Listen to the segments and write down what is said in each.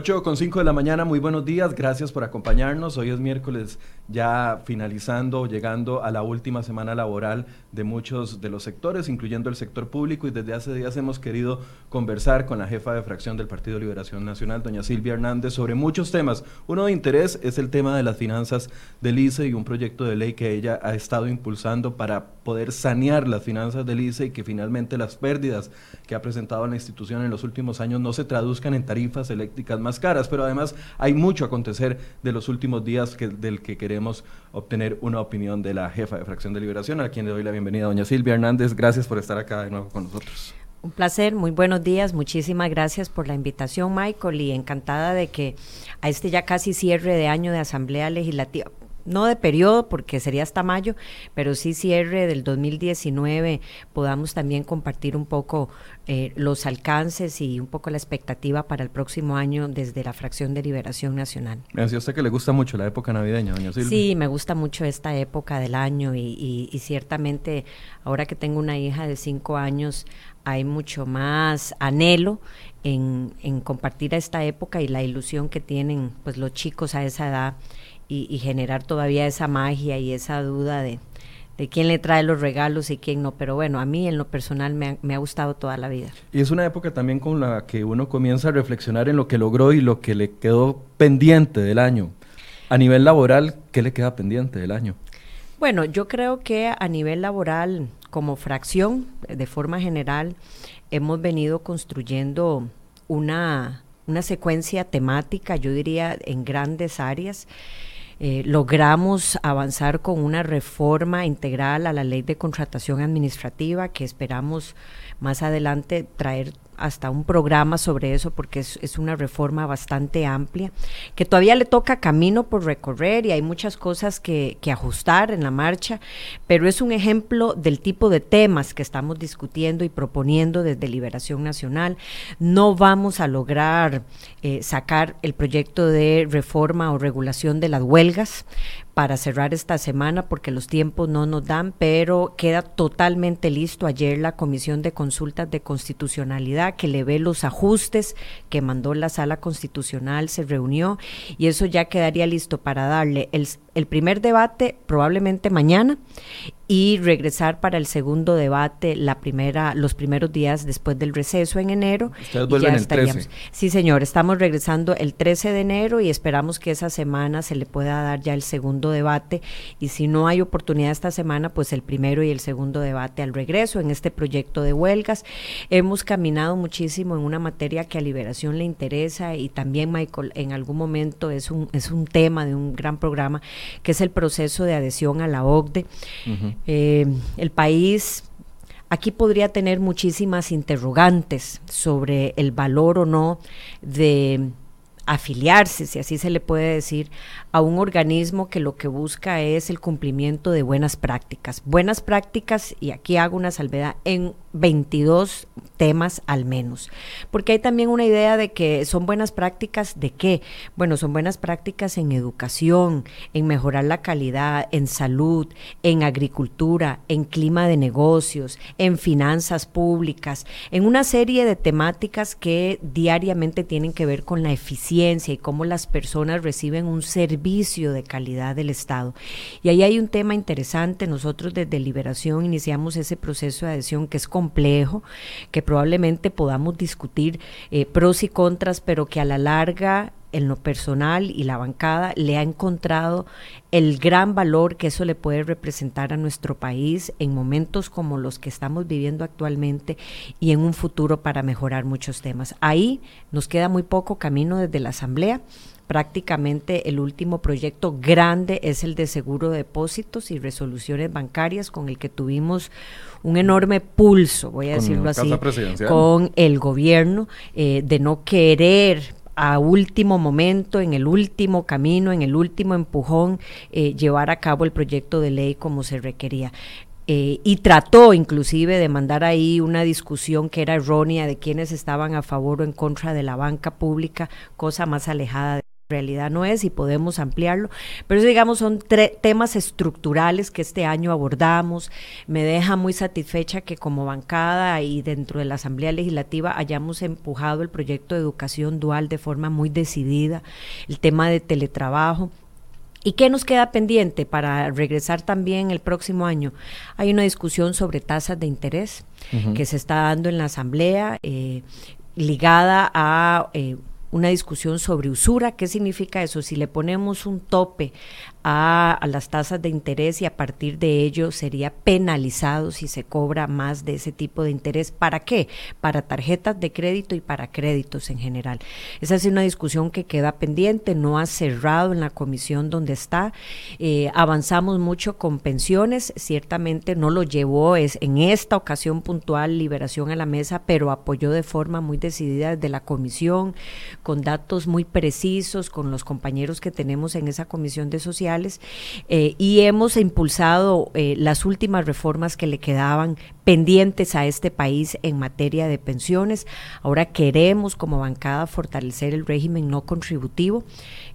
8 con 5 de la mañana, muy buenos días, gracias por acompañarnos. Hoy es miércoles, ya finalizando, llegando a la última semana laboral de muchos de los sectores, incluyendo el sector público, y desde hace días hemos querido conversar con la jefa de fracción del Partido Liberación Nacional, doña Silvia Hernández, sobre muchos temas. Uno de interés es el tema de las finanzas del ICE y un proyecto de ley que ella ha estado impulsando para poder sanear las finanzas del ICE y que finalmente las pérdidas que ha presentado la institución en los últimos años no se traduzcan en tarifas eléctricas más caras, pero además hay mucho acontecer de los últimos días que, del que queremos obtener una opinión de la jefa de Fracción de Liberación, a quien le doy la bienvenida, doña Silvia Hernández. Gracias por estar acá de nuevo con nosotros. Un placer, muy buenos días, muchísimas gracias por la invitación, Michael, y encantada de que a este ya casi cierre de año de Asamblea Legislativa, no de periodo porque sería hasta mayo, pero sí cierre del 2019 podamos también compartir un poco eh, los alcances y un poco la expectativa para el próximo año desde la fracción de Liberación Nacional. Me decía usted que le gusta mucho la época navideña, doña Silvia. Sí, me gusta mucho esta época del año y, y ciertamente ahora que tengo una hija de cinco años hay mucho más anhelo en, en compartir esta época y la ilusión que tienen pues los chicos a esa edad y, generar todavía esa magia y esa duda de, de quién le trae los regalos y quién no. Pero bueno, a mí en lo personal me ha, me ha, gustado toda la vida. Y es una época también con la que uno comienza a reflexionar en lo que logró y lo que le quedó pendiente del año. A nivel laboral, ¿qué le queda pendiente del año? Bueno, yo creo que a nivel laboral, como fracción, de forma general, hemos venido construyendo una, una secuencia temática, yo diría, en grandes áreas eh, logramos avanzar con una reforma integral a la ley de contratación administrativa que esperamos más adelante traer hasta un programa sobre eso porque es, una reforma bastante amplia, que todavía le toca camino por recorrer y hay muchas cosas que, que, ajustar en la marcha, pero es un ejemplo del tipo de temas que estamos discutiendo y proponiendo desde Liberación Nacional. No vamos a lograr eh, sacar el proyecto de reforma o regulación de las huelgas para cerrar esta semana porque los tiempos no nos dan, pero queda totalmente listo ayer la Comisión de Consultas de Constitucionalidad que le ve los ajustes que mandó la Sala Constitucional, se reunió y eso ya quedaría listo para darle el, el primer debate probablemente mañana y regresar para el segundo debate la primera los primeros días después del receso en enero. Ustedes vuelven el 13. Sí, señor, estamos regresando el 13 de enero y esperamos que esa semana se le pueda dar ya el segundo debate y si no hay oportunidad esta semana, pues el primero y el segundo debate al regreso en este proyecto de huelgas. Hemos caminado muchísimo en una materia que a Liberación le interesa y también Michael en algún momento es un es un tema de un gran programa que es el proceso de adhesión a la OCDE. Uh -huh. eh, el país aquí podría tener muchísimas interrogantes sobre el valor o no de afiliarse, si así se le puede decir, a un organismo que lo que busca es el cumplimiento de buenas prácticas. Buenas prácticas, y aquí hago una salvedad, en 22 temas al menos. Porque hay también una idea de que son buenas prácticas de qué? Bueno, son buenas prácticas en educación, en mejorar la calidad, en salud, en agricultura, en clima de negocios, en finanzas públicas, en una serie de temáticas que diariamente tienen que ver con la eficiencia y cómo las personas reciben un servicio de calidad del Estado. Y ahí hay un tema interesante, nosotros desde Liberación iniciamos ese proceso de adhesión que es complejo, que probablemente podamos discutir eh, pros y contras, pero que a la larga en lo personal y la bancada le ha encontrado el gran valor que eso le puede representar a nuestro país en momentos como los que estamos viviendo actualmente y en un futuro para mejorar muchos temas. Ahí nos queda muy poco camino desde la Asamblea prácticamente el último proyecto grande es el de seguro de depósitos y resoluciones bancarias con el que tuvimos un enorme pulso, voy a con decirlo así, con el gobierno eh, de no querer a último momento, en el último camino, en el último empujón, eh, llevar a cabo el proyecto de ley como se requería. Eh, y trató inclusive de mandar ahí una discusión que era errónea de quienes estaban a favor o en contra de la banca pública, cosa más alejada de realidad no es y podemos ampliarlo, pero eso digamos son temas estructurales que este año abordamos. Me deja muy satisfecha que como bancada y dentro de la Asamblea Legislativa hayamos empujado el proyecto de educación dual de forma muy decidida, el tema de teletrabajo. ¿Y qué nos queda pendiente para regresar también el próximo año? Hay una discusión sobre tasas de interés que se está dando en la Asamblea. Eh, ligada a eh, una discusión sobre usura. ¿Qué significa eso? Si le ponemos un tope a, las tasas de interés y a partir de ello sería penalizado si se cobra más de ese tipo de interés. ¿Para qué? Para tarjetas de crédito y para créditos en general. Esa es una discusión que queda pendiente, no ha cerrado en la comisión donde está. Eh, avanzamos mucho con pensiones, ciertamente no lo llevó es, en esta ocasión puntual Liberación a la mesa, pero apoyó de forma muy decidida desde la comisión, con datos muy precisos, con los compañeros que tenemos en esa comisión de sociedad eh, y hemos impulsado eh, las últimas reformas que le quedaban pendientes a este país en materia de pensiones. Ahora queremos como bancada fortalecer el régimen no contributivo,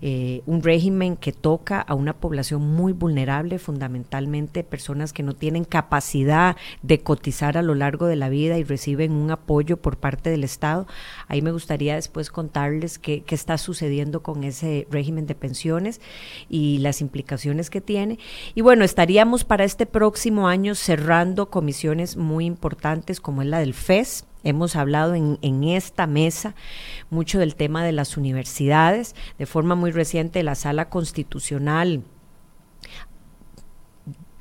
eh, un régimen que toca a una población muy vulnerable, fundamentalmente personas que no tienen capacidad de cotizar a lo largo de la vida y reciben un apoyo por parte del Estado. Ahí me gustaría después contarles qué, qué está sucediendo con ese régimen de pensiones y las implicaciones que tiene. Y bueno, estaríamos para este próximo año cerrando comisiones muy importantes como es la del FES. Hemos hablado en, en, esta mesa mucho del tema de las universidades. De forma muy reciente, la Sala Constitucional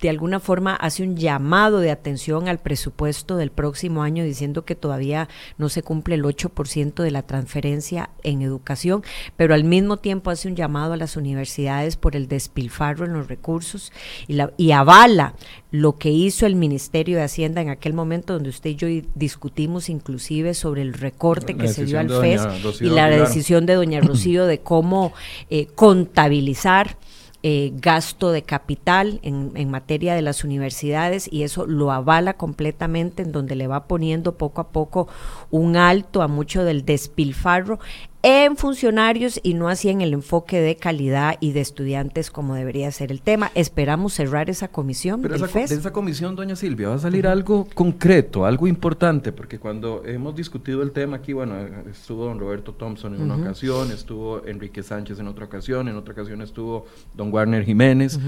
de alguna forma hace un llamado de atención al presupuesto del próximo año diciendo que todavía no se cumple el 8% de la transferencia en educación, pero al mismo tiempo hace un llamado a las universidades por el despilfarro en los recursos y, la, y avala lo que hizo el Ministerio de Hacienda en aquel momento donde usted y yo discutimos inclusive sobre el recorte que se dio al FES y la decisión de doña Rocío de cómo eh, contabilizar eh, gasto de capital en, en, materia de las universidades y eso lo avala completamente en donde le va poniendo poco a poco un alto a mucho del despilfarro en funcionarios y no así en el enfoque de calidad y de estudiantes como debería ser el tema. Esperamos cerrar esa comisión. Pero esa, de esa comisión, doña Silvia, va a salir algo concreto, algo importante, porque cuando hemos discutido el tema aquí, bueno, estuvo don Roberto Thompson en una ocasión, estuvo Enrique Sánchez en otra ocasión, en otra ocasión estuvo don Warner Jiménez,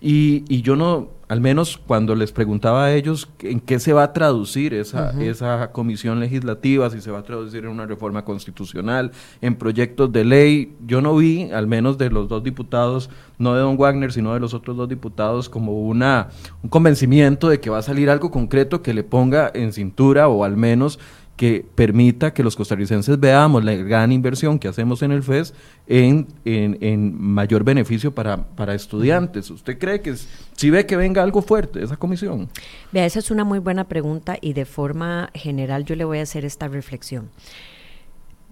y, y yo no, al menos cuando les preguntaba a ellos en qué se va a traducir esa, esa comisión legislativa, si se va a traducir en una reforma constitucional, en proyectos de ley. Yo no vi, al menos de los dos diputados, no de don Wagner, sino de los otros dos diputados, como una, un convencimiento de que va a salir algo concreto que le ponga en cintura o al menos que permita que los costarricenses veamos la gran inversión que hacemos en el FES en, en, mayor beneficio para, para, estudiantes. ¿Usted cree que si ve que venga algo fuerte esa comisión? Vea, esa es una muy buena pregunta y de forma general yo le voy a hacer esta reflexión.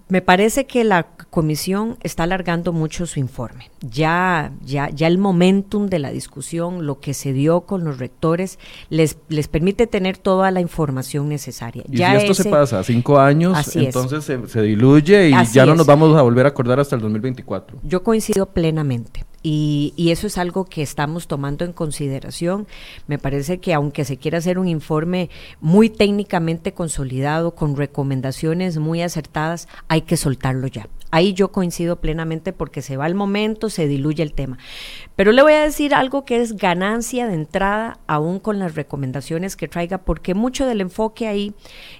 Me parece que la comisión está alargando mucho su informe. Ya, ya, ya el momentum de la discusión, lo que se dio con los rectores, les, les permite tener toda la información necesaria. Y si esto se pasa a cinco años, entonces se, diluye y ya no nos vamos a volver a acordar hasta el 2024. Yo coincido plenamente. Y, y, eso es algo que estamos tomando en consideración. Me parece que aunque se quiera hacer un informe muy técnicamente consolidado, con recomendaciones muy acertadas, hay que soltarlo ya. Ahí yo coincido plenamente porque se va el momento, se diluye el tema. Pero le voy a decir algo que es ganancia de entrada, aún con las recomendaciones que traiga, porque mucho del enfoque ahí,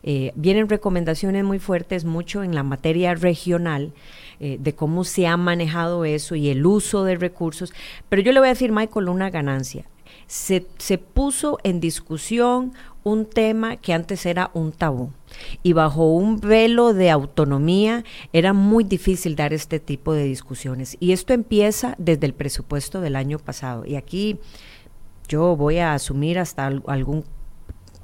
eh, vienen recomendaciones muy fuertes, mucho en la materia regional. Eh, de cómo se ha manejado eso y el uso de recursos. Pero yo le voy a decir, Michael, una ganancia. Se, se puso en discusión un tema que antes era un tabú y bajo un velo de autonomía era muy difícil dar este tipo de discusiones. Y esto empieza desde el presupuesto del año pasado. Y aquí yo voy a asumir hasta algún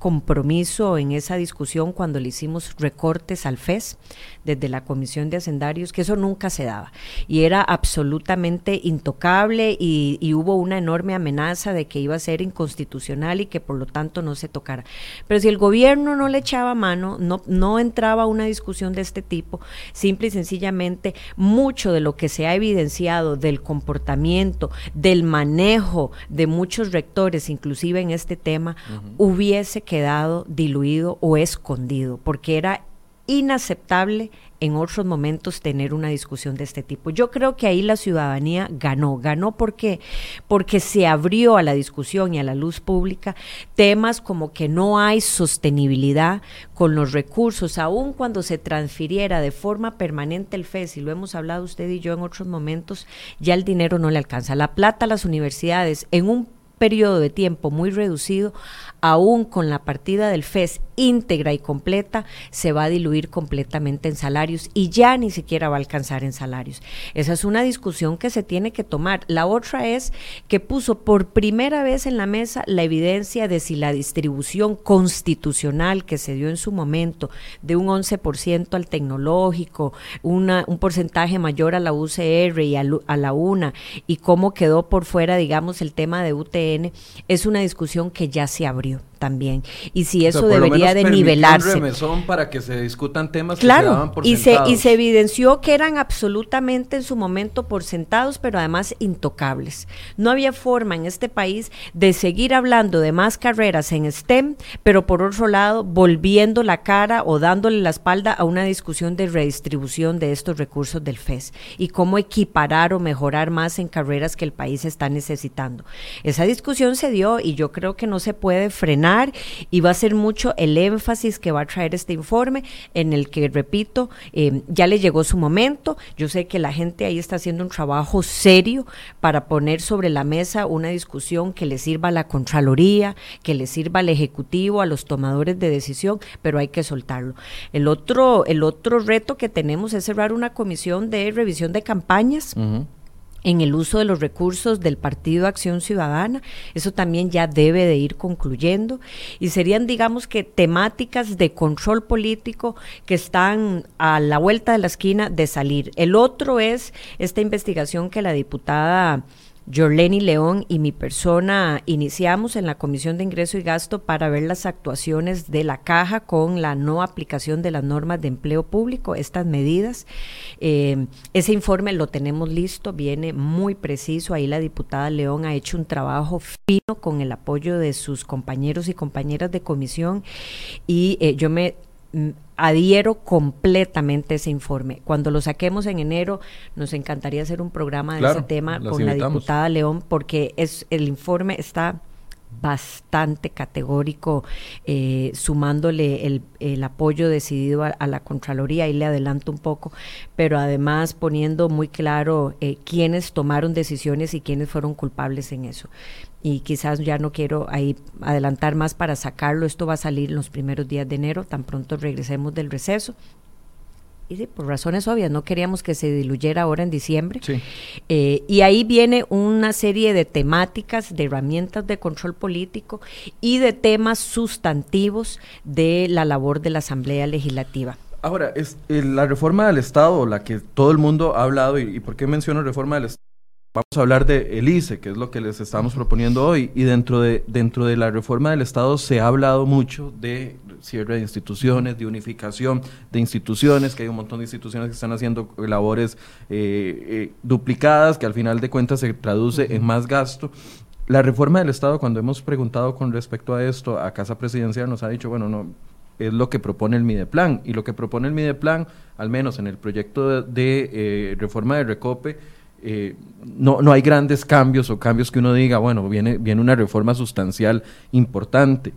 compromiso en esa discusión cuando le hicimos recortes al FES desde la Comisión de Hacendarios, que eso nunca se daba y era absolutamente intocable y, y hubo una enorme amenaza de que iba a ser inconstitucional y que por lo tanto no se tocara. Pero si el gobierno no le echaba mano, no, no entraba una discusión de este tipo, simple y sencillamente mucho de lo que se ha evidenciado del comportamiento, del manejo de muchos rectores, inclusive en este tema, hubiese quedado diluido o escondido, porque era inaceptable en otros momentos tener una discusión de este tipo. Yo creo que ahí la ciudadanía ganó. Ganó porque porque se abrió a la discusión y a la luz pública temas como que no hay sostenibilidad con los recursos, aun cuando se transfiriera de forma permanente el FES, y lo hemos hablado usted y yo en otros momentos, ya el dinero no le alcanza. La plata a las universidades en un periodo de tiempo muy reducido, aún con la partida del FES íntegra y completa, se va a diluir completamente en salarios y ya ni siquiera va a alcanzar en salarios. Esa es una discusión que se tiene que tomar. La otra es que puso por primera vez en la mesa la evidencia de si la distribución constitucional que se dio en su momento de un 11% al tecnológico, un porcentaje mayor a la UCR y a, a la UNA, y cómo quedó por fuera, digamos, el tema de UTN, es una discusión que ya se abrió apoio. También. Y si eso debería de nivelarse. para que se discutan temas claro, y se y se evidenció que eran absolutamente en su momento por sentados, pero además intocables. No había forma en este país de seguir hablando de más carreras en STEM, pero por otro lado volviendo la cara o dándole la espalda a una discusión de redistribución de estos recursos del FES y cómo equiparar o mejorar más en carreras que el país está necesitando. Esa discusión se dio y yo creo que no se puede frenar y va a ser mucho el énfasis que va a traer este informe en el que, repito, eh, ya le llegó su momento. Yo sé que la gente ahí está haciendo un trabajo serio para poner sobre la mesa una discusión que le sirva a la Contraloría, que le sirva al Ejecutivo, a los tomadores de decisión, pero hay que soltarlo. El otro, el otro reto que tenemos es cerrar una comisión de revisión de campañas en el uso de los recursos del Partido Acción Ciudadana. Eso también ya debe de ir concluyendo. Y serían, digamos que, temáticas de control político que están a la vuelta de la esquina de salir. El otro es esta investigación que la diputada Jorleni León y mi persona iniciamos en la Comisión de Ingreso y Gasto para ver las actuaciones de la caja con la no aplicación de las normas de empleo público, estas medidas. Eh, ese informe lo tenemos listo, viene muy preciso. Ahí la diputada León ha hecho un trabajo fino con el apoyo de sus compañeros y compañeras de comisión y eh, yo me mm, adhiero completamente ese informe. Cuando lo saquemos en enero, nos encantaría hacer un programa de ese tema con la diputada León, porque es el informe está bastante categórico, eh, sumándole el, el, apoyo decidido a, la Contraloría, y le adelanto un poco, pero además poniendo muy claro eh, quiénes tomaron decisiones y quiénes fueron culpables en eso. Y quizás ya no quiero ahí adelantar más para sacarlo, esto va a salir en los primeros días de enero, tan pronto regresemos del receso, y sí, por razones obvias, no queríamos que se diluyera ahora en diciembre. Eh, y ahí viene una serie de temáticas, de herramientas de control político y de temas sustantivos de la labor de la Asamblea Legislativa. Ahora, es la reforma del Estado, la que todo el mundo ha hablado, y, y por qué menciono reforma del Estado, Vamos a hablar de el ICE, que es lo que les estamos proponiendo hoy, y dentro de, dentro de la reforma del Estado se ha hablado mucho de cierre de instituciones, de unificación de instituciones, que hay un montón de instituciones que están haciendo labores eh, eh, duplicadas, que al final de cuentas se traduce en más gasto. La reforma del Estado, cuando hemos preguntado con respecto a esto a Casa Presidencial, nos ha dicho, bueno, no, es lo que propone el Mideplan, y lo que propone el Mideplan, al menos en el proyecto de, eh, reforma de Recope, eh, no, no hay grandes cambios o cambios que uno diga, bueno, viene, viene una reforma sustancial importante.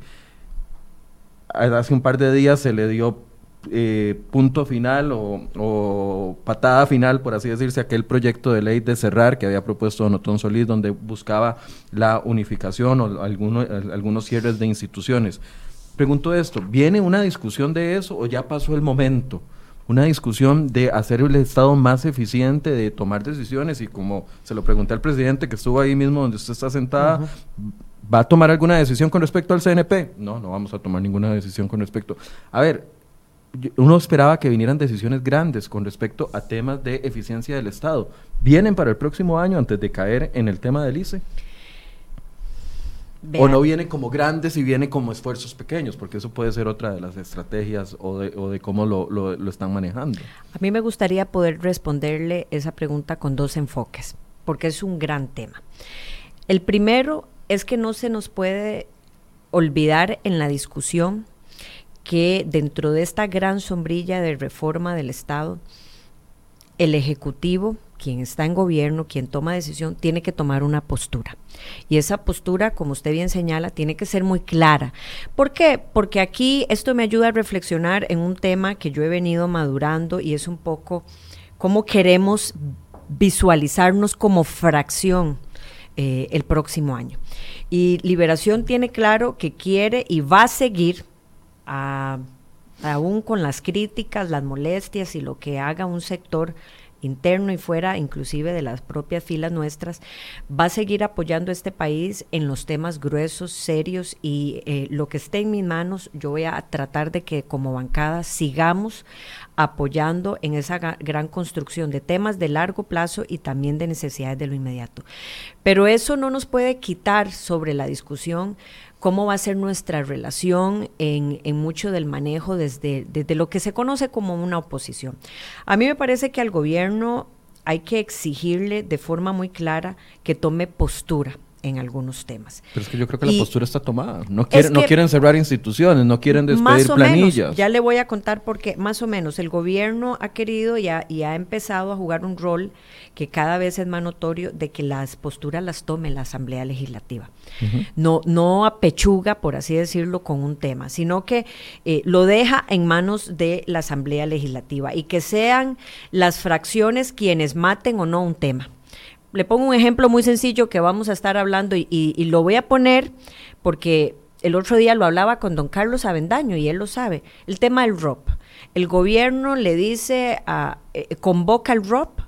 Hace un par de días se le dio eh, punto final o, patada final, por así decirse, aquel proyecto de ley de cerrar que había propuesto Don Otón Solís, donde buscaba la unificación o algunos cierres de instituciones. Pregunto esto, ¿viene una discusión de eso o ya pasó el momento? Una discusión de hacer el Estado más eficiente, de tomar decisiones y como se lo pregunté al presidente que estuvo ahí mismo donde usted está sentada, ¿Va a tomar alguna decisión con respecto al CNP? No, no vamos a tomar ninguna decisión con respecto. A ver, uno esperaba que vinieran decisiones grandes con respecto a temas de eficiencia del Estado. ¿Vienen para el próximo año antes de caer en el tema del ICE? O no vienen como grandes y vienen como esfuerzos pequeños, porque eso puede ser otra de las estrategias o de, o de cómo lo, lo, lo, están manejando. A mí me gustaría poder responderle esa pregunta con dos enfoques, porque es un gran tema. El primero es que no se nos puede olvidar en la discusión que dentro de esta gran sombrilla de reforma del Estado, el Ejecutivo, quien está en gobierno, quien toma decisión, tiene que tomar una postura. Y esa postura, como usted bien señala, tiene que ser muy clara. ¿Por qué? Porque aquí esto me ayuda a reflexionar en un tema que yo he venido madurando y es un poco cómo queremos visualizarnos como fracción eh, el próximo año. Y Liberación tiene claro que quiere y va a seguir aún con las críticas, las molestias y lo que haga un sector interno y fuera, inclusive de las propias filas nuestras, va a seguir apoyando a este país en los temas gruesos, serios y eh, lo que esté en mis manos, yo voy a tratar de que como bancada sigamos apoyando en esa gran construcción de temas de largo plazo y también de necesidades de lo inmediato. Pero eso no nos puede quitar sobre la discusión cómo va a ser nuestra relación en, en mucho del manejo desde, desde lo que se conoce como una oposición. A mí me parece que al gobierno hay que exigirle de forma muy clara que tome postura en algunos temas. Pero es que yo creo que la postura está tomada. No, quieren, no quieren cerrar instituciones, no quieren despedir planillas. ya le voy a contar porque más o menos el gobierno ha querido y ha, y ha empezado a jugar un rol que cada vez es más notorio de que las posturas las tome la Asamblea Legislativa. no, no apechuga, por así decirlo, con un tema, sino que eh, lo deja en manos de la Asamblea Legislativa y que sean las fracciones quienes maten o no un tema le pongo un ejemplo muy sencillo que vamos a estar hablando y, lo voy a poner porque el otro día lo hablaba con don Carlos Avendaño y él lo sabe. El tema del ROP. El gobierno le dice, a, eh, convoca el ROP,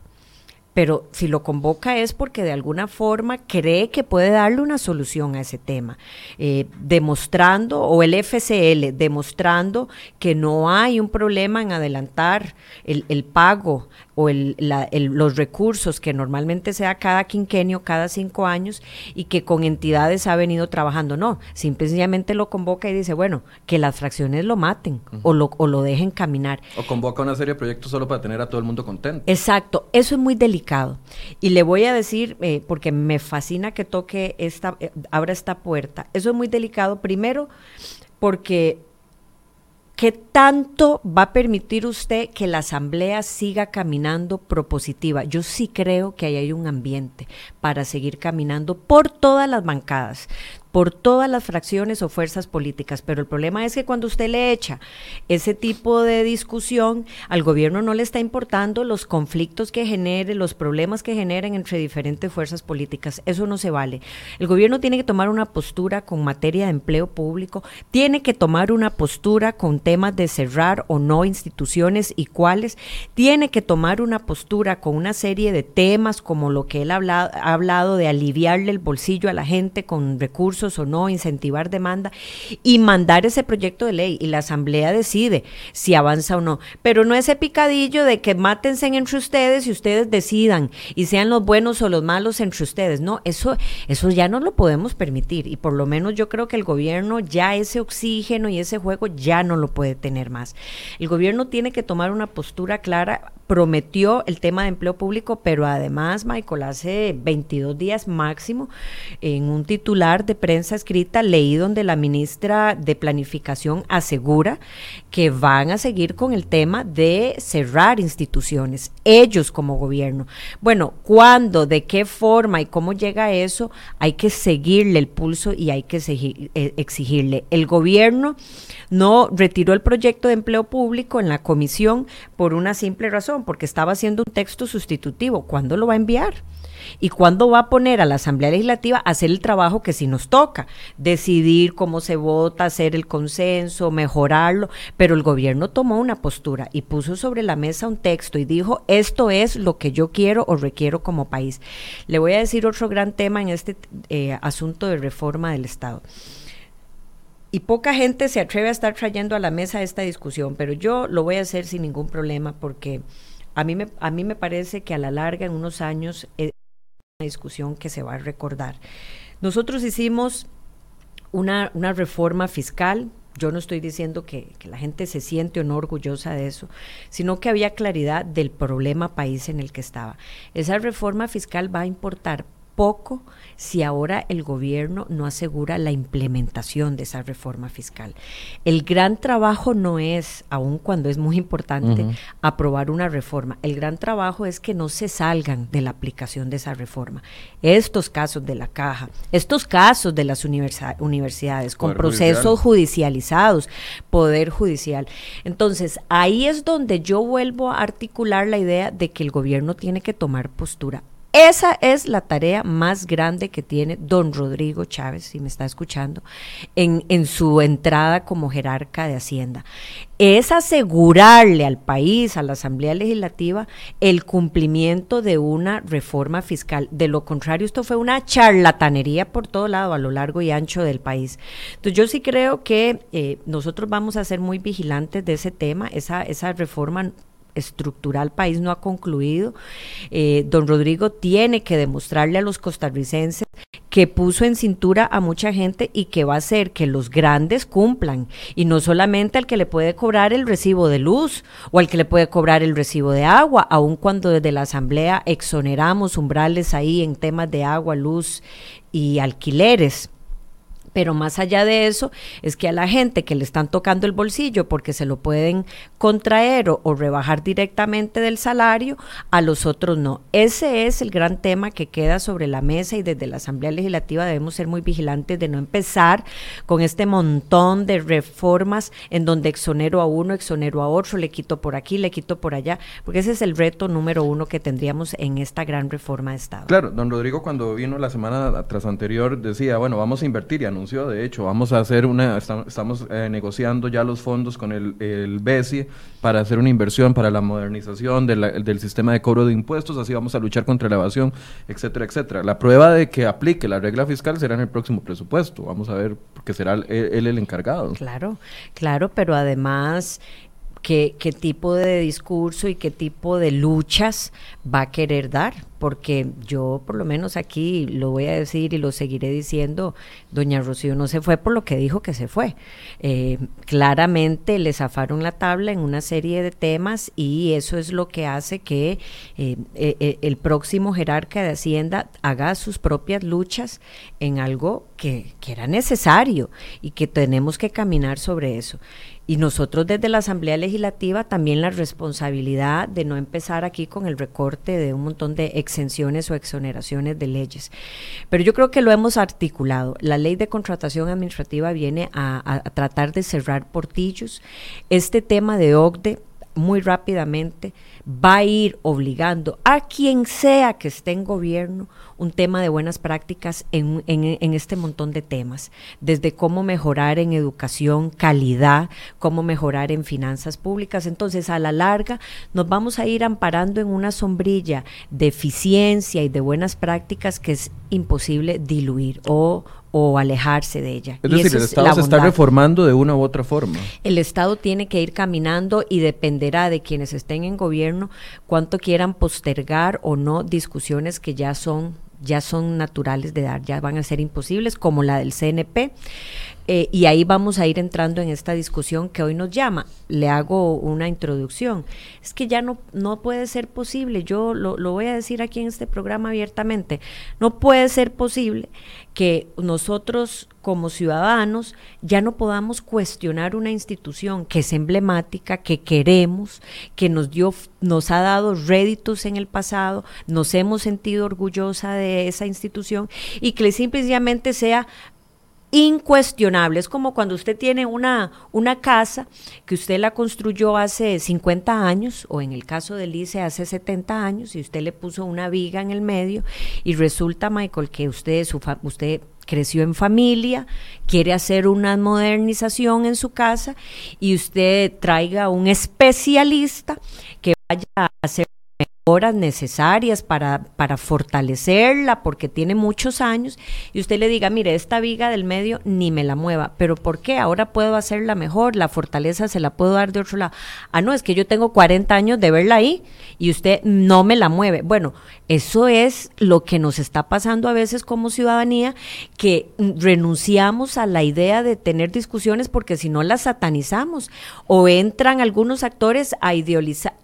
pero si lo convoca es porque de alguna forma cree que puede darle una solución a ese tema, eh, demostrando, o el FCL, demostrando que no hay un problema en adelantar el, el pago o el, los recursos que normalmente se da cada quinquenio, cada cinco años, y que con entidades ha venido trabajando. No, simplemente lo convoca y dice, bueno, que las fracciones lo maten o, lo, o lo dejen caminar. O convoca una serie de proyectos solo para tener a todo el mundo contento. Exacto, eso es muy delicado. Y le voy a decir, eh, porque me fascina que toque esta, eh, abra esta puerta, eso es muy delicado, primero porque ¿Qué tanto va a permitir usted que la Asamblea siga caminando propositiva? Yo sí creo que ahí hay un ambiente para seguir caminando por todas las bancadas por todas las fracciones o fuerzas políticas, pero el problema es que cuando usted le echa ese tipo de discusión, al gobierno no le está importando los conflictos que genere, los problemas que generen entre diferentes fuerzas políticas. Eso no se vale. El gobierno tiene que tomar una postura con materia de empleo público, tiene que tomar una postura con temas de cerrar o no instituciones y cuáles, tiene que tomar una postura con una serie de temas como lo que él ha hablado, ha hablado de aliviarle el bolsillo a la gente con recursos o no, incentivar demanda y mandar ese proyecto de ley y la Asamblea decide si avanza o no. Pero no ese picadillo de que mátense entre ustedes y ustedes decidan y sean los buenos o los malos entre ustedes. No, eso, eso ya no lo podemos permitir y por lo menos yo creo que el gobierno ya ese oxígeno y ese juego ya no lo puede tener más. El gobierno tiene que tomar una postura clara prometió el tema de empleo público, pero además, Michael, hace 22 días máximo, en un titular de escrita, leí donde la ministra de Planificación asegura que van a seguir con el tema de cerrar instituciones, ellos como gobierno. Bueno, ¿cuándo, de qué forma y cómo llega eso? Hay que seguirle el pulso y hay que eh, exigirle. El gobierno no retiró el proyecto de empleo público en la comisión por una simple razón porque estaba haciendo un texto sustitutivo. ¿Cuándo lo va a enviar? ¿Y cuándo va a poner a la Asamblea Legislativa a hacer el trabajo que sí nos toca? Decidir cómo se vota, hacer el consenso, mejorarlo. Pero el gobierno tomó una postura y puso sobre la mesa un texto y dijo, esto es lo que yo quiero o requiero como país. Le voy a decir otro gran tema en este eh, asunto de reforma del Estado y poca gente se atreve a estar trayendo a la mesa esta discusión, pero yo lo voy a hacer sin ningún problema porque a mí me, a mí me parece que a la larga, en unos años, una discusión que se va a recordar. Nosotros hicimos una, una reforma fiscal, yo no estoy diciendo que, que, la gente se siente o no orgullosa de eso, sino que había claridad del problema país en el que estaba. Esa reforma fiscal va a importar poco si ahora el gobierno no asegura la implementación de esa reforma fiscal. El gran trabajo no es, aun cuando es muy importante, aprobar una reforma, el gran trabajo es que no se salgan de la aplicación de esa reforma. Estos casos de la caja, estos casos de las universidades con procesos judicializados, poder judicial. Entonces, ahí es donde yo vuelvo a articular la idea de que el gobierno tiene que tomar postura esa es la tarea más grande que tiene don Rodrigo Chávez, si me está escuchando, en, en, su entrada como jerarca de Hacienda. Es asegurarle al país, a la Asamblea Legislativa, el cumplimiento de una reforma fiscal. De lo contrario, esto fue una charlatanería por todo lado, a lo largo y ancho del país. Entonces, yo sí creo que eh, nosotros vamos a ser muy vigilantes de ese tema. Esa, esa reforma estructural país no ha concluido. Eh, don Rodrigo tiene que demostrarle a los costarricenses que puso en cintura a mucha gente y que va a hacer que los grandes cumplan y no solamente al que le puede cobrar el recibo de luz o al que le puede cobrar el recibo de agua, aun cuando desde la asamblea exoneramos umbrales ahí en temas de agua, luz y alquileres pero más allá de eso, es que a la gente que le están tocando el bolsillo porque se lo pueden contraer o, rebajar directamente del salario, a los otros no. Ese es el gran tema que queda sobre la mesa y desde la Asamblea Legislativa debemos ser muy vigilantes de no empezar con este montón de reformas en donde exonero a uno, exonero a otro, le quito por aquí, le quito por allá, porque ese es el reto número uno que tendríamos en esta gran reforma de Estado. Claro, don Rodrigo cuando vino la semana tras anterior decía, bueno, vamos a invertir y anunció, de hecho, vamos a hacer una, estamos eh, negociando ya los fondos con el, el BESI para hacer una inversión para la modernización del sistema de cobro de impuestos, así vamos a luchar contra la evasión, etcétera, etcétera. La prueba de que aplique la regla fiscal será en el próximo presupuesto, vamos a ver, porque será él, él el encargado. Claro, claro, pero además qué, qué tipo de discurso y qué tipo de luchas va a querer dar, porque yo por lo menos aquí lo voy a decir y lo seguiré diciendo, doña Rocío no se fue por lo que dijo que se fue. Eh, claramente le zafaron la tabla en una serie de temas y eso es lo que hace que eh, eh, el próximo jerarca de Hacienda haga sus propias luchas en algo que, que era necesario y que tenemos que caminar sobre eso. Y nosotros desde la Asamblea Legislativa también la responsabilidad de no empezar aquí con el recorte de un montón de exenciones o exoneraciones de leyes. Pero yo creo que lo hemos articulado. La ley de contratación administrativa viene a, tratar de cerrar portillos. Este tema de OCDE muy rápidamente va a ir obligando a quien sea que esté en gobierno un tema de buenas prácticas en, en, este montón de temas, desde cómo mejorar en educación, calidad, cómo mejorar en finanzas públicas. Entonces, a la larga, nos vamos a ir amparando en una sombrilla de eficiencia y de buenas prácticas que es imposible diluir o o alejarse de ella. Es decir, el Estado se está reformando de una u otra forma. El Estado tiene que ir caminando y dependerá de quienes estén en gobierno cuánto quieran postergar o no discusiones que ya son ya son naturales de dar, ya van a ser imposibles, como la del CNP. Eh, y ahí vamos a ir entrando en esta discusión que hoy nos llama. Le hago una introducción. Es que ya no, no puede ser posible, yo lo, lo voy a decir aquí en este programa abiertamente, no puede ser posible que nosotros como ciudadanos ya no podamos cuestionar una institución que es emblemática, que queremos, que nos dio, nos ha dado réditos en el pasado, nos hemos sentido orgullosa de esa institución y que simplemente sea incuestionable. Es como cuando usted tiene una, una casa que usted la construyó hace 50 años, o en el caso de Lice hace 70 años, y usted le puso una viga en el medio, y resulta, Michael, que usted, su usted creció en familia, quiere hacer una modernización en su casa, y usted traiga un especialista que vaya a hacer horas necesarias para, para fortalecerla porque tiene muchos años y usted le diga, mire, esta viga del medio ni me la mueva, pero ¿por qué? Ahora puedo hacerla mejor, la fortaleza se la puedo dar de otro lado. Ah, no, es que yo tengo 40 años de verla ahí y usted no me la mueve. Bueno, eso es lo que nos está pasando a veces como ciudadanía, que renunciamos a la idea de tener discusiones porque si no las satanizamos o entran algunos actores a idealizar,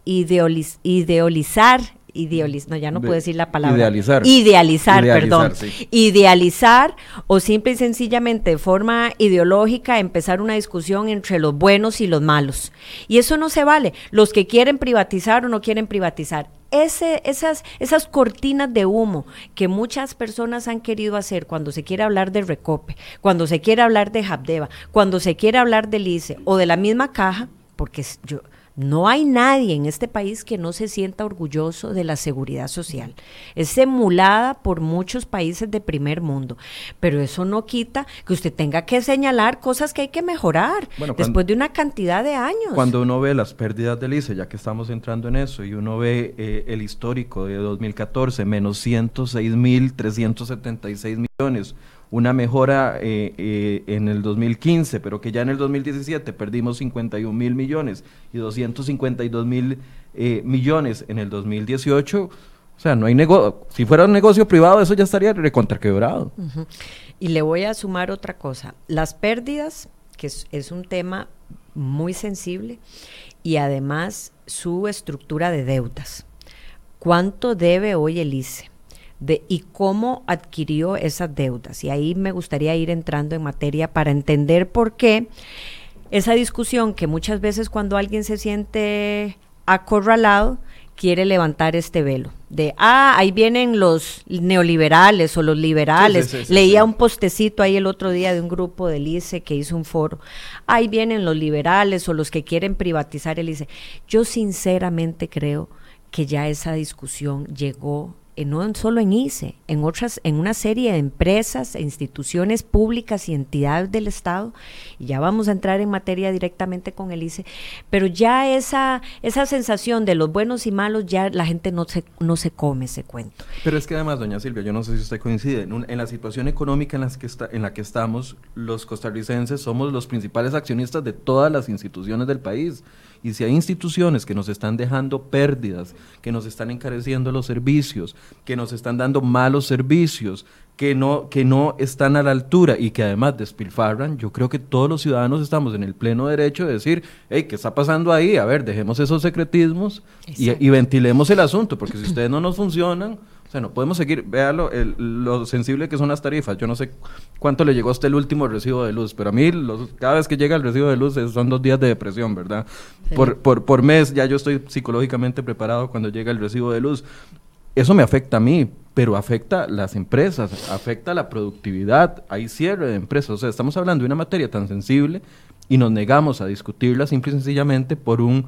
idealizar no, ya no puedo decir la palabra. Idealizar. Idealizar, perdón. Idealizar o simple y sencillamente de forma ideológica empezar una discusión entre los buenos y los malos. Y eso no se vale. Los que quieren privatizar o no quieren privatizar. Ese, esas, esas cortinas de humo que muchas personas han querido hacer cuando se quiere hablar de Recope, cuando se quiere hablar de Habdeba, cuando se quiere hablar del ICE o de la misma caja, porque yo, no hay nadie en este país que no se sienta orgulloso de la seguridad social. Es emulada por muchos países de primer mundo, pero eso no quita que usted tenga que señalar cosas que hay que mejorar después de una cantidad de años. Cuando uno ve las pérdidas del ICE, ya que estamos entrando en eso, y uno ve eh, el histórico de 2014, menos 106.376 millones, una mejora eh, eh, en el 2015, pero que ya en el 2017 perdimos 51 mil millones y 252 mil eh, millones en el 2018. O sea, no hay negocio. Si fuera un negocio privado, eso ya estaría recontraquebrado. Y le voy a sumar otra cosa. Las pérdidas, que es, es un tema muy sensible, y además su estructura de deudas. ¿Cuánto debe hoy el ICE? De y cómo adquirió esas deudas. Y ahí me gustaría ir entrando en materia para entender por qué esa discusión que muchas veces cuando alguien se siente acorralado, quiere levantar este velo de, ah, ahí vienen los neoliberales o los liberales. Leía un postecito ahí el otro día de un grupo del ICE que hizo un foro. Ahí vienen los liberales o los que quieren privatizar el ICE. Yo sinceramente creo que ya esa discusión llegó no solo en ICE, en otras, en una serie de empresas, e instituciones públicas y entidades del Estado, y ya vamos a entrar en materia directamente con el ICE, pero ya esa, esa sensación de los buenos y malos, ya la gente no se, no se come ese cuento. Pero es que además, doña Silvia, yo no sé si usted coincide, en, la situación económica en, las que está, en la que estamos, los costarricenses somos los principales accionistas de todas las instituciones del país. Y si hay instituciones que nos están dejando pérdidas, que nos están encareciendo los servicios, que nos están dando malos servicios, que no, que no están a la altura y que además despilfarran, yo creo que todos los ciudadanos estamos en el pleno derecho de decir, hey, ¿qué está pasando ahí? A ver, dejemos esos secretismos y, y, ventilemos el asunto, porque si ustedes no nos funcionan, o sea, no podemos seguir, véalo, lo sensible que son las tarifas. Yo no sé cuánto le llegó a usted el último recibo de luz, pero a mí los, cada vez que llega el recibo de luz son dos días de depresión, ¿verdad? Por, por, por mes ya yo estoy psicológicamente preparado cuando llega el recibo de luz. Eso me afecta a mí, pero afecta a las empresas, afecta a la productividad, hay cierre de empresas. O sea, estamos hablando de una materia tan sensible y nos negamos a discutirla simple y sencillamente por un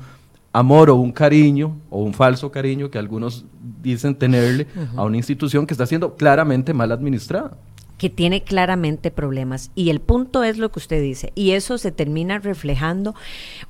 amor o un cariño o un falso cariño que algunos dicen tenerle a una institución que está siendo claramente mal administrada que tiene claramente problemas. Y el punto es lo que usted dice, y eso se termina reflejando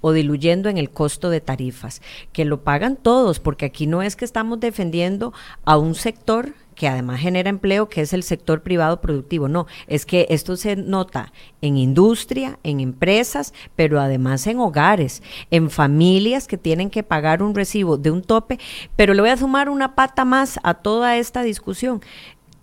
o diluyendo en el costo de tarifas, que lo pagan todos, porque aquí no es que estamos defendiendo a un sector que además genera empleo, que es el sector privado productivo. No, es que esto se nota en industria, en empresas, pero además en hogares, en familias que tienen que pagar un recibo de un tope. Pero le voy a sumar una pata más a toda esta discusión.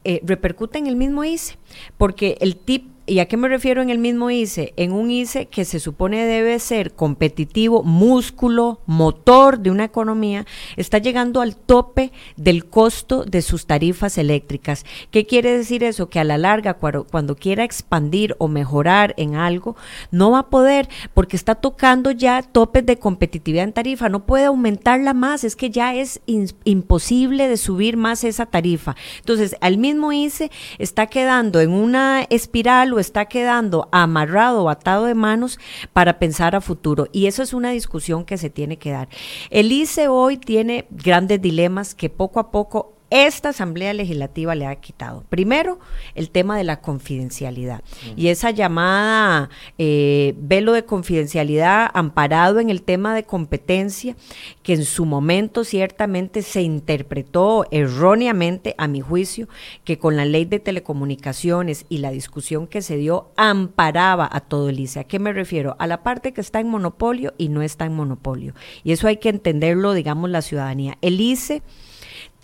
Eh, repercute en el mismo ICE, porque el tip ¿Y a qué me refiero en el mismo ICE? En un ICE que se supone debe ser competitivo, músculo, motor de una economía, está llegando al tope del costo de sus tarifas eléctricas. ¿Qué quiere decir eso? Que a la larga, cuando, quiera expandir o mejorar en algo, no va a poder porque está tocando ya topes de competitividad en tarifa, no puede aumentarla más, es que ya es imposible de subir más esa tarifa. Entonces, al mismo ICE está quedando en una espiral, está quedando amarrado atado de manos para pensar a futuro. Y eso es una discusión que se tiene que dar. El ICE hoy tiene grandes dilemas que poco a poco esta Asamblea Legislativa le ha quitado. Primero, el tema de la confidencialidad y esa llamada eh, velo de confidencialidad amparado en el tema de competencia que en su momento ciertamente se interpretó erróneamente, a mi juicio, que con la ley de telecomunicaciones y la discusión que se dio amparaba a todo el ICE. ¿A qué me refiero? A la parte que está en monopolio y no está en monopolio. Y eso hay que entenderlo, digamos, la ciudadanía. El ICE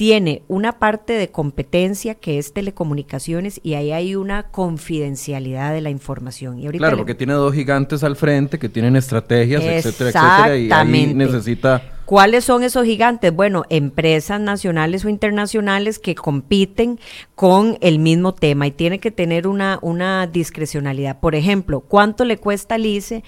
tiene una parte de competencia que es telecomunicaciones y ahí hay una confidencialidad de la información. Y claro, porque tiene dos gigantes al frente que tienen estrategias, etcétera, etcétera, y ahí necesita... ¿Cuáles son esos gigantes? Bueno, empresas nacionales o internacionales que compiten con el mismo tema y tiene que tener una, una discrecionalidad. Por ejemplo, ¿cuánto le cuesta al ICE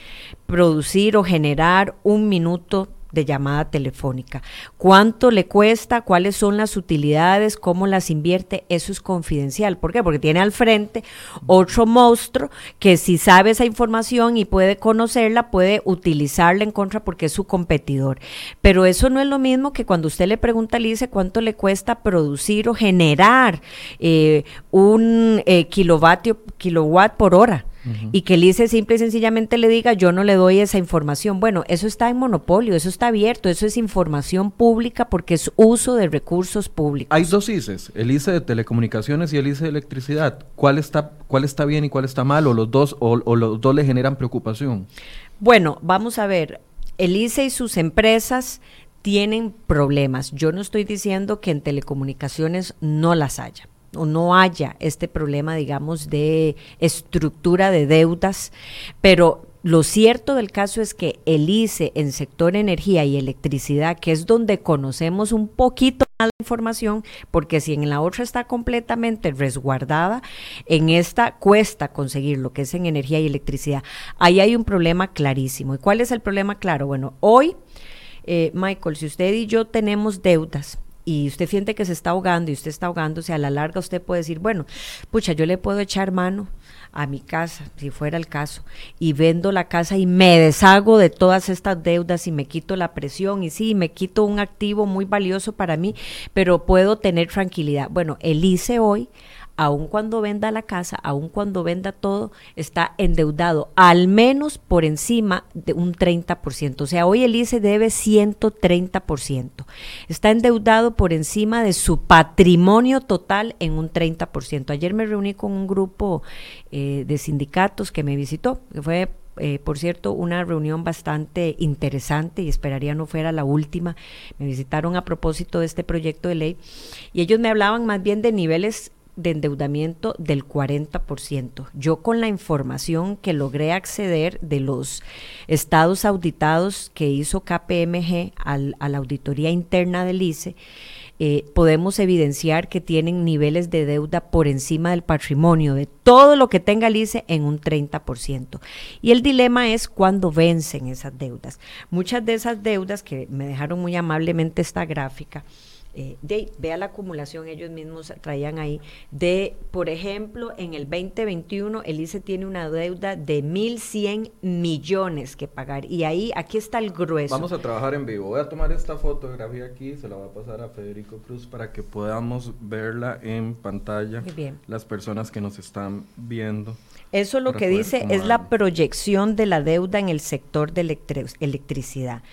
producir o generar un minuto de llamada telefónica. ¿Cuánto le cuesta? ¿Cuáles son las utilidades? ¿Cómo las invierte? Eso es confidencial. ¿Por qué? Porque tiene al frente otro monstruo que si sabe esa información y puede conocerla, puede utilizarla en contra porque es su competidor. Pero eso no es lo mismo que cuando usted le pregunta al ICE cuánto le cuesta producir o generar eh, un eh, kilovatio, kilowatt por hora y que el ICE simple y sencillamente le diga yo no le doy esa información. Bueno, eso está en monopolio, eso está abierto, eso es información pública porque es uso de recursos públicos. Hay dos ICEs, el ICE de telecomunicaciones y el ICE de electricidad. ¿Cuál está, cuál está bien y cuál está mal o los dos o, o los dos le generan preocupación? Bueno, vamos a ver, el ICE y sus empresas tienen problemas. Yo no estoy diciendo que en telecomunicaciones no las haya o no haya este problema, digamos, de estructura de deudas, pero lo cierto del caso es que el ICE en sector energía y electricidad, que es donde conocemos un poquito más de información, porque si en la otra está completamente resguardada, en esta cuesta conseguir lo que es en energía y electricidad. Ahí hay un problema clarísimo. ¿Y cuál es el problema claro? Bueno, hoy, eh, Michael, si usted y yo tenemos deudas, y usted siente que se está ahogando y usted está ahogándose, a la larga usted puede decir, bueno, pucha, yo le puedo echar mano a mi casa, si fuera el caso, y vendo la casa y me deshago de todas estas deudas y me quito la presión y sí, me quito un activo muy valioso para mí, pero puedo tener tranquilidad. Bueno, el ICE hoy aun cuando venda la casa, aun cuando venda todo, está endeudado al menos por encima de un 30%. O sea, hoy el ICE debe 130%. Está endeudado por encima de su patrimonio total en un 30%. Ayer me reuní con un grupo eh, de sindicatos que me visitó, que fue eh, por cierto, una reunión bastante interesante y esperaría no fuera la última. Me visitaron a propósito de este proyecto de ley y ellos me hablaban más bien de niveles de endeudamiento del 40%. Yo con la información que logré acceder de los estados auditados que hizo KPMG a la auditoría interna del ICE, eh, podemos evidenciar que tienen niveles de deuda por encima del patrimonio de todo lo que tenga el ICE en un 30%. Y el dilema es cuándo vencen esas deudas. Muchas de esas deudas que me dejaron muy amablemente esta gráfica, eh, de, vea la acumulación, ellos mismos traían ahí, de, por ejemplo, en el 2021 el ICE tiene una deuda de 1.100 millones que pagar. Y ahí, aquí está el grueso. Vamos a trabajar en vivo. Voy a tomar esta fotografía aquí, se la voy a pasar a Federico Cruz para que podamos verla en pantalla. Muy bien. Las personas que nos están viendo. Eso lo que dice es la proyección de la deuda en el sector de electricidad.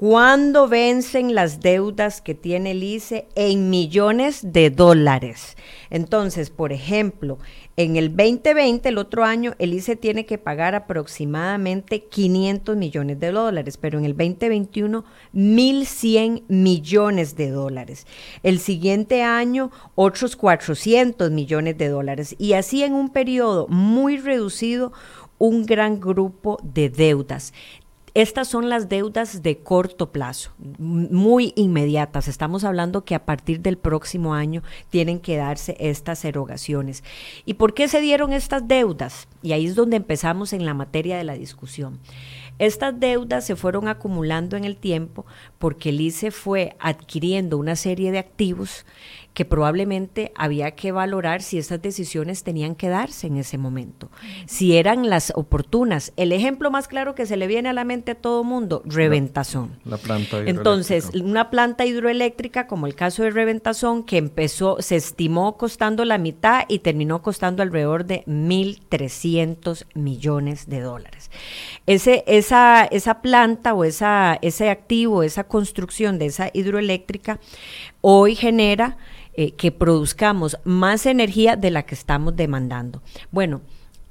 ¿Cuándo vencen las deudas que tiene el ICE? En millones de dólares. Entonces, por ejemplo, en el 2020, el otro año, el ICE tiene que pagar aproximadamente 500 millones de dólares, pero en el 2021, 1.100 millones de dólares. El siguiente año, otros 400 millones de dólares. Y así en un periodo muy reducido, un gran grupo de deudas. Estas son las deudas de corto plazo, muy inmediatas. Estamos hablando que a partir del próximo año tienen que darse estas erogaciones. ¿Y por qué se dieron estas deudas? Y ahí es donde empezamos en la materia de la discusión. Estas deudas se fueron acumulando en el tiempo porque el ICE fue adquiriendo una serie de activos que probablemente había que valorar si estas decisiones tenían que darse en ese momento, si eran las oportunas. El ejemplo más claro que se le viene a la mente a todo mundo, Reventazón. La, planta Entonces, una planta hidroeléctrica, como el caso de Reventazón, que empezó, se estimó costando la mitad y terminó costando alrededor de 1.300 millones de dólares. Ese, esa, esa planta o esa, ese activo, esa construcción de esa hidroeléctrica, hoy genera eh, que produzcamos más energía de la que estamos demandando. Bueno,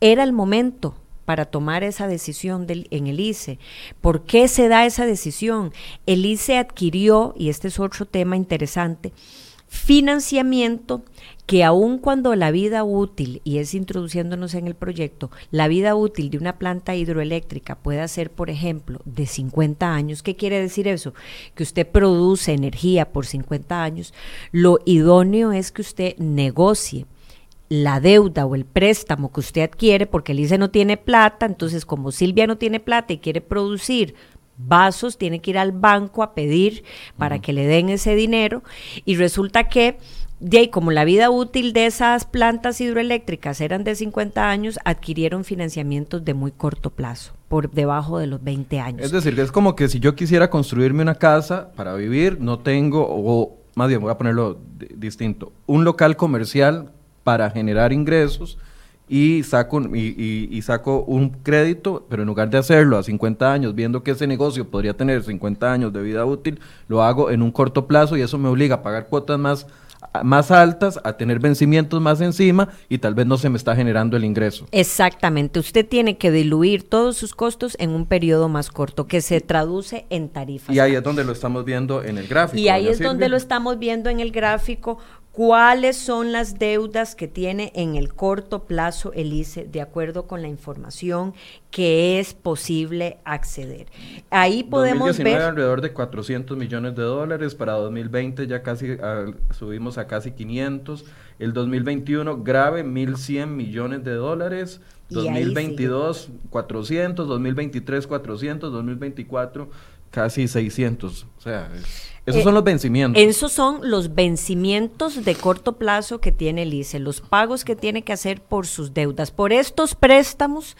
era el momento para tomar esa decisión del, en el ICE. ¿Por qué se da esa decisión? El ICE adquirió, y este es otro tema interesante, financiamiento que aun cuando la vida útil, y es introduciéndonos en el proyecto, la vida útil de una planta hidroeléctrica pueda ser, por ejemplo, de 50 años, ¿qué quiere decir eso? Que usted produce energía por 50 años, lo idóneo es que usted negocie la deuda o el préstamo que usted adquiere, porque el ICE no tiene plata, entonces como Silvia no tiene plata y quiere producir vasos, tiene que ir al banco a pedir para que le den ese dinero y resulta que de ahí, como la vida útil de esas plantas hidroeléctricas eran de 50 años, adquirieron financiamientos de muy corto plazo, por debajo de los 20 años. Es decir, es como que si yo quisiera construirme una casa para vivir, no tengo, o más bien voy a ponerlo distinto, un local comercial para generar ingresos y saco, y, y, saco un crédito, pero en lugar de hacerlo a 50 años, viendo que ese negocio podría tener 50 años de vida útil, lo hago en un corto plazo y eso me obliga a pagar cuotas más más altas, a tener vencimientos más encima y tal vez no se me está generando el ingreso. Exactamente, usted tiene que diluir todos sus costos en un periodo más corto que se traduce en tarifas. Y ahí es donde lo estamos viendo en el gráfico. Y ahí es donde lo estamos viendo en el gráfico cuáles son las deudas que tiene en el corto plazo el ICE de acuerdo con la información que es posible acceder. Ahí podemos 2019 ver alrededor de 400 millones de dólares, para 2020 ya casi subimos a casi 500, el 2021 grave 1100 millones de dólares, 2022 400, 2023 400, 2024 casi 600, o sea, esos son los vencimientos. Esos son los vencimientos de corto plazo que tiene el ICE, los pagos que tiene que hacer por sus deudas, por estos préstamos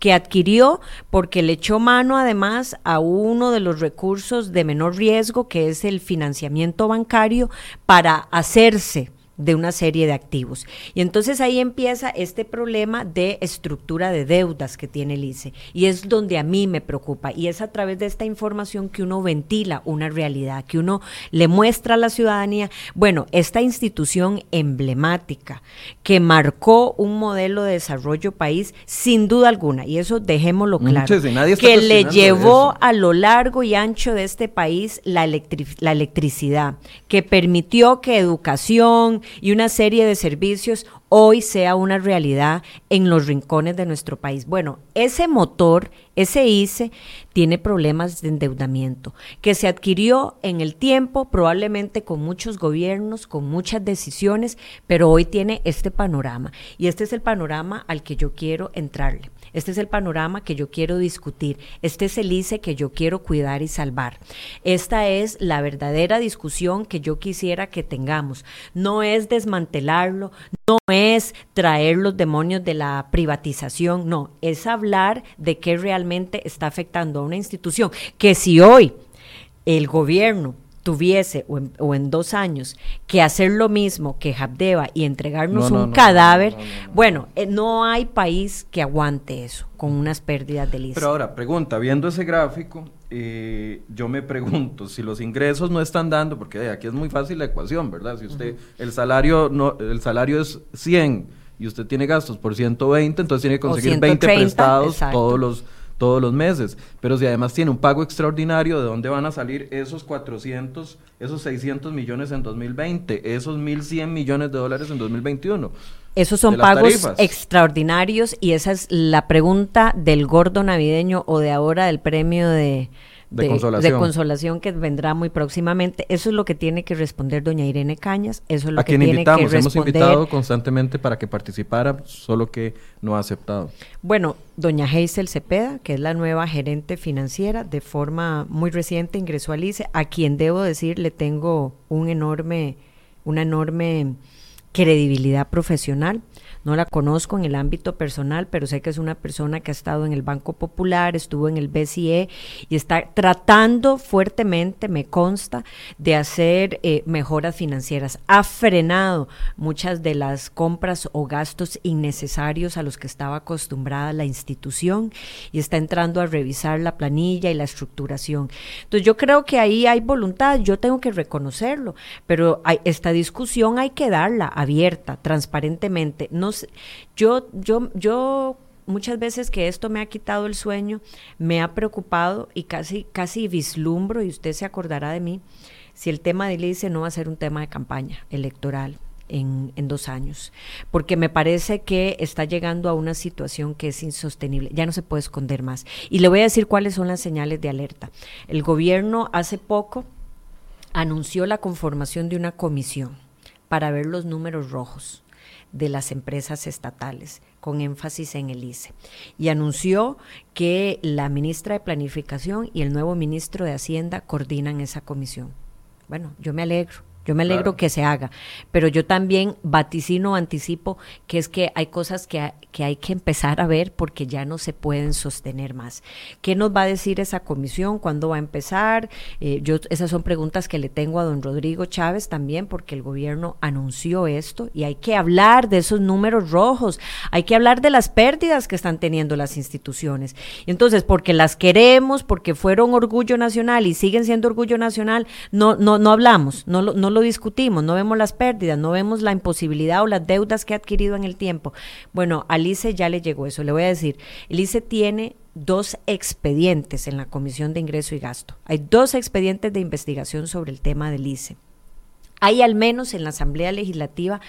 que adquirió, porque le echó mano además a uno de los recursos de menor riesgo, que es el financiamiento bancario, para hacerse de una serie de activos. Y entonces ahí empieza este problema de estructura de deudas que tiene el ICE. Y es donde a mí me preocupa. Y es a través de esta información que uno ventila una realidad, que uno le muestra a la ciudadanía, bueno, esta institución emblemática que marcó un modelo de desarrollo país, sin duda alguna, y eso dejémoslo claro, que le llevó a lo largo y ancho de este país la, la electricidad, que permitió que educación, y una serie de servicios hoy sea una realidad en los rincones de nuestro país. Bueno, ese motor, ese ICE, tiene problemas de endeudamiento que se adquirió en el tiempo, probablemente con muchos gobiernos, con muchas decisiones, pero hoy tiene este panorama. Y este es el panorama al que yo quiero entrarle. Este es el panorama que yo quiero discutir. Este es el ICE que yo quiero cuidar y salvar. Esta es la verdadera discusión que yo quisiera que tengamos. No es desmantelarlo, no es traer los demonios de la privatización, no, es hablar de qué realmente está afectando a una institución que si hoy el gobierno tuviese o en, dos años que hacer lo mismo que Habdeba y entregarnos un cadáver, bueno, eh, no hay país que aguante eso con unas pérdidas de lista. Pero ahora, pregunta, viendo ese gráfico, eh, yo me pregunto si los ingresos no están dando, porque aquí es muy fácil la ecuación, ¿verdad? Si usted, el salario no, el salario es 100 y usted tiene gastos por 120, entonces tiene que conseguir 20 prestados todos los todos los meses. Pero si además tiene un pago extraordinario, ¿de dónde van a salir esos 400, esos 600 millones en 2020, esos 1.100 millones de dólares en 2021? Esos son pagos extraordinarios y esa es la pregunta del gordo navideño o de ahora del premio de de, consolación. que vendrá muy próximamente. Eso es lo que tiene que responder doña Irene Cañas. Eso es lo a que quien tiene invitamos, hemos invitado constantemente para que participara, solo que no ha aceptado. Bueno, doña Hazel Cepeda, que es la nueva gerente financiera, de forma muy reciente ingresó al ICE, a quien debo decir le tengo un enorme, una enorme credibilidad profesional. No la conozco en el ámbito personal, pero sé que es una persona que ha estado en el Banco Popular, estuvo en el BCE y está tratando fuertemente, me consta, de hacer eh, mejoras financieras. Ha frenado muchas de las compras o gastos innecesarios a los que estaba acostumbrada la institución y está entrando a revisar la planilla y la estructuración. Entonces yo creo que ahí hay voluntad, yo tengo que reconocerlo, pero hay, esta discusión hay que darla abierta, transparentemente. No yo, yo, yo muchas veces que esto me ha quitado el sueño, me ha preocupado y casi, casi vislumbro, y usted se acordará de mí, si el tema de ICE no va a ser un tema de campaña electoral. En, dos años, porque me parece que está llegando a una situación que es insostenible, ya no se puede esconder más. Y le voy a decir cuáles son las señales de alerta. El gobierno hace poco anunció la conformación de una comisión para ver los números rojos de las empresas estatales, con énfasis en el ICE. Y anunció que la ministra de Planificación y el nuevo ministro de Hacienda coordinan esa comisión. Bueno, yo me alegro. Yo me alegro que se haga, pero yo también vaticino, anticipo que es que hay cosas que, que, hay que empezar a ver porque ya no se pueden sostener más. ¿Qué nos va a decir esa comisión? ¿Cuándo va a empezar? Eh, yo esas son preguntas que le tengo a don Rodrigo Chávez también porque el gobierno anunció esto y hay que hablar de esos números rojos, hay que hablar de las pérdidas que están teniendo las instituciones. Entonces, porque las queremos, porque fueron orgullo nacional y siguen siendo orgullo nacional, no no no hablamos, no no lo discutimos, no vemos las pérdidas, no vemos la imposibilidad o las deudas que ha adquirido en el tiempo. Bueno, a ICE ya le llegó eso. Le voy a decir, el ICE tiene dos expedientes en la Comisión de Ingreso y Gasto. Hay dos expedientes de investigación sobre el tema del ICE. Hay al menos en la Asamblea Legislativa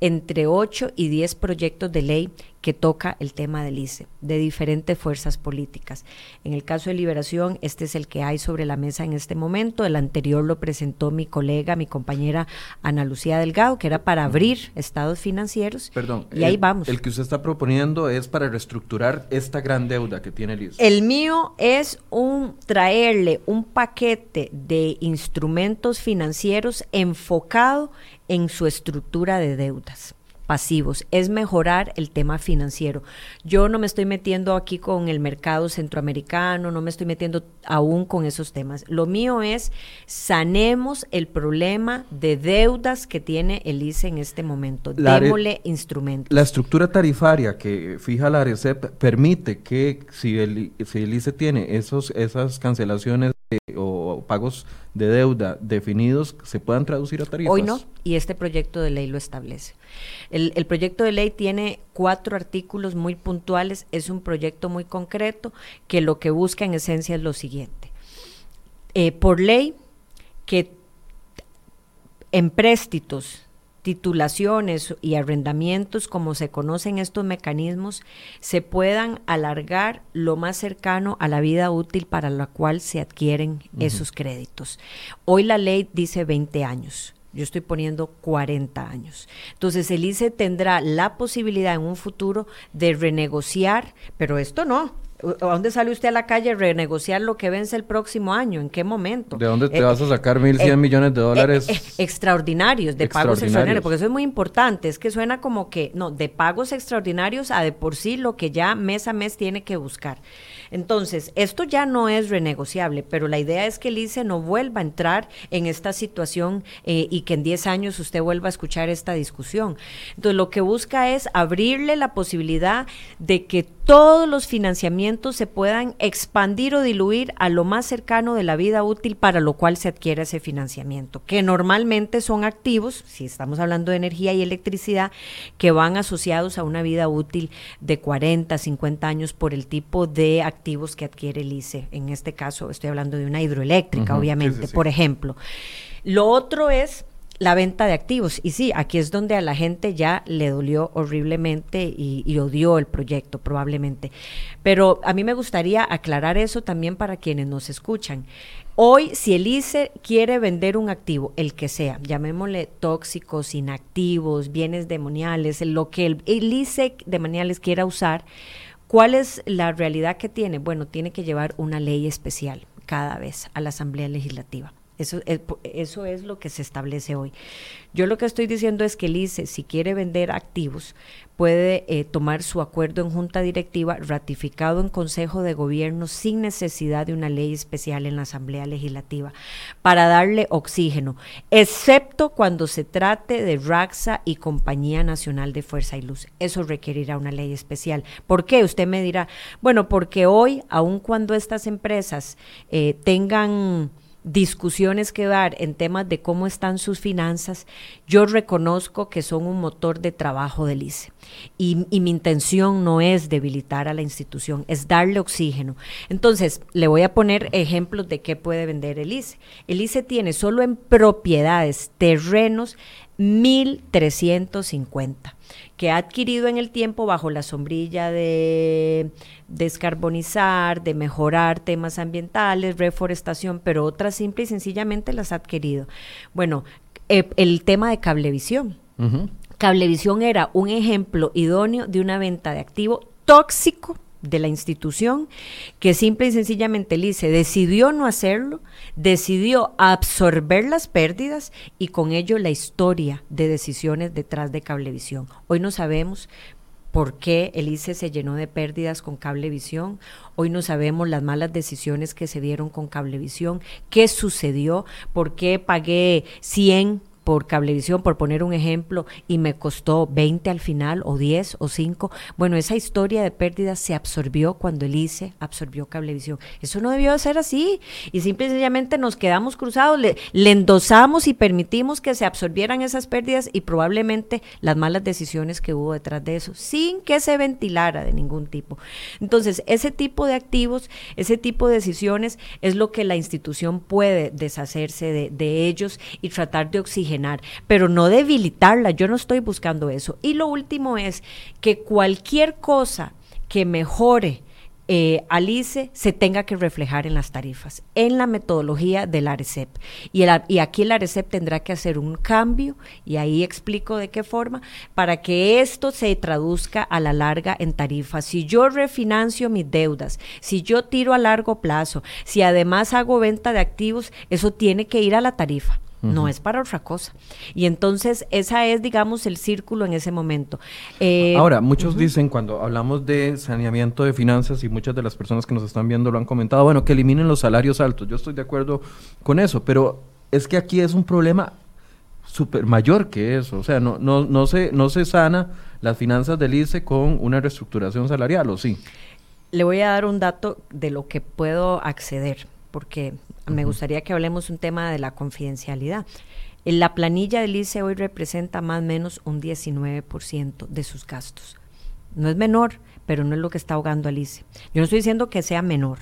entre 8 y 10 proyectos de ley que toca el tema del ICE, de diferentes fuerzas políticas. En el caso de Liberación, este es el que hay sobre la mesa en este momento. El anterior lo presentó mi colega, mi compañera Ana Lucía Delgado, que era para abrir estados financieros. Perdón. Y ahí vamos. El que usted está proponiendo es para reestructurar esta gran deuda que tiene el ICE. El mío es un traerle un paquete de instrumentos financieros enfocado en su estructura de deudas pasivos, es mejorar el tema financiero. Yo no me estoy metiendo aquí con el mercado centroamericano, no me estoy metiendo aún con esos temas. Lo mío es sanemos el problema de deudas que tiene el ICE en este momento. Démosle instrumentos. La estructura tarifaria que fija la ARECEP permite que si el, si el ICE tiene esos, esas cancelaciones o pagos de deuda definidos se puedan traducir a tarifas. Hoy no, y este proyecto de ley lo establece. El, proyecto de ley tiene cuatro artículos muy puntuales, es un proyecto muy concreto que lo que busca en esencia es lo siguiente. Eh, por ley, que empréstitos titulaciones y arrendamientos, como se conocen estos mecanismos, se puedan alargar lo más cercano a la vida útil para la cual se adquieren esos créditos. Hoy la ley dice 20 años. Yo estoy poniendo 40 años. Entonces el ICE tendrá la posibilidad en un futuro de renegociar, pero esto no, ¿A dónde sale usted a la calle a renegociar lo que vence el próximo año? ¿En qué momento? ¿De dónde te eh, vas a sacar 1.100 eh, millones de dólares? Eh, extraordinarios, de pagos extraordinarios, porque eso es muy importante. Es que suena como que, no, de pagos extraordinarios a de por sí lo que ya mes a mes tiene que buscar. Entonces, esto ya no es renegociable, pero la idea es que el ICE no vuelva a entrar en esta situación y que en 10 años usted vuelva a escuchar esta discusión. Entonces, lo que busca es abrirle la posibilidad de que todos los financiamientos se puedan expandir o diluir a lo más cercano de la vida útil para lo cual se adquiere ese financiamiento, que normalmente son activos, si estamos hablando de energía y electricidad, que van asociados a una vida útil de 40, 50 años por el tipo de activos que adquiere el ICE. En este caso estoy hablando de una hidroeléctrica, obviamente, por ejemplo. Lo otro es la venta de activos. Y sí, aquí es donde a la gente ya le dolió horriblemente y, odió el proyecto, probablemente. Pero a mí me gustaría aclarar eso también para quienes nos escuchan. Hoy, si el ICE quiere vender un activo, el que sea, llamémosle tóxicos, inactivos, bienes demoniales, lo que el, el ICE demoniales quiera usar, ¿cuál es la realidad que tiene? Bueno, tiene que llevar una ley especial cada vez a la Asamblea Legislativa. Eso es, eso es lo que se establece hoy. Yo lo que estoy diciendo es que el ICE, si quiere vender activos, puede eh, tomar su acuerdo en junta directiva ratificado en Consejo de Gobierno sin necesidad de una ley especial en la Asamblea Legislativa para darle oxígeno, excepto cuando se trate de RAXA y Compañía Nacional de Fuerza y Luz. Eso requerirá una ley especial. ¿Por qué? Usted me dirá, bueno, porque hoy, aun cuando estas empresas eh, tengan discusiones que dar en temas de cómo están sus finanzas, yo reconozco que son un motor de trabajo del ICE. Y, mi intención no es debilitar a la institución, es darle oxígeno. Entonces, le voy a poner ejemplos de qué puede vender el ICE. El ICE tiene solo en propiedades, terrenos, 1.350 que ha adquirido en el tiempo bajo la sombrilla de descarbonizar, de mejorar temas ambientales, reforestación, pero otras simple y sencillamente las ha adquirido. Bueno, eh, el tema de cablevisión. Cablevisión era un ejemplo idóneo de una venta de activo tóxico de la institución que simple y sencillamente el ICE decidió no hacerlo, decidió absorber las pérdidas y con ello la historia de decisiones detrás de Cablevisión. Hoy no sabemos por qué el ICE se llenó de pérdidas con Cablevisión. Hoy no sabemos las malas decisiones que se dieron con Cablevisión, qué sucedió, por qué pagué 100 por cablevisión, por poner un ejemplo, y me costó 20 al final, o 10 o 5. Bueno, esa historia de pérdidas se absorbió cuando el ICE absorbió cablevisión. Eso no debió ser así. Y simple y sencillamente nos quedamos cruzados, le, le endosamos y permitimos que se absorbieran esas pérdidas y probablemente las malas decisiones que hubo detrás de eso, sin que se ventilara de ningún tipo. Entonces, ese tipo de activos, ese tipo de decisiones es lo que la institución puede deshacerse de, de ellos y tratar de oxigenar pero no debilitarla. Yo no estoy buscando eso. Y lo último es que cualquier cosa que mejore eh, Alice se tenga que reflejar en las tarifas, en la metodología del ARECEP. Y, el, y aquí el ARECEP tendrá que hacer un cambio, y ahí explico de qué forma, para que esto se traduzca a la larga en tarifas. Si yo refinancio mis deudas, si yo tiro a largo plazo, si además hago venta de activos, eso tiene que ir a la tarifa no es para otra cosa. Y entonces esa es, digamos, el círculo en ese momento. Eh, Ahora, muchos dicen cuando hablamos de saneamiento de finanzas y muchas de las personas que nos están viendo lo han comentado, bueno, que eliminen los salarios altos. Yo estoy de acuerdo con eso, pero es que aquí es un problema súper mayor que eso. O sea, no, no, no, se, no se sana las finanzas del ICE con una reestructuración salarial, ¿o sí? Le voy a dar un dato de lo que puedo acceder, porque me gustaría que hablemos un tema de la confidencialidad. La planilla del ICE hoy representa más o menos un 19% de sus gastos. No es menor, pero no es lo que está ahogando al ICE. Yo no estoy diciendo que sea menor,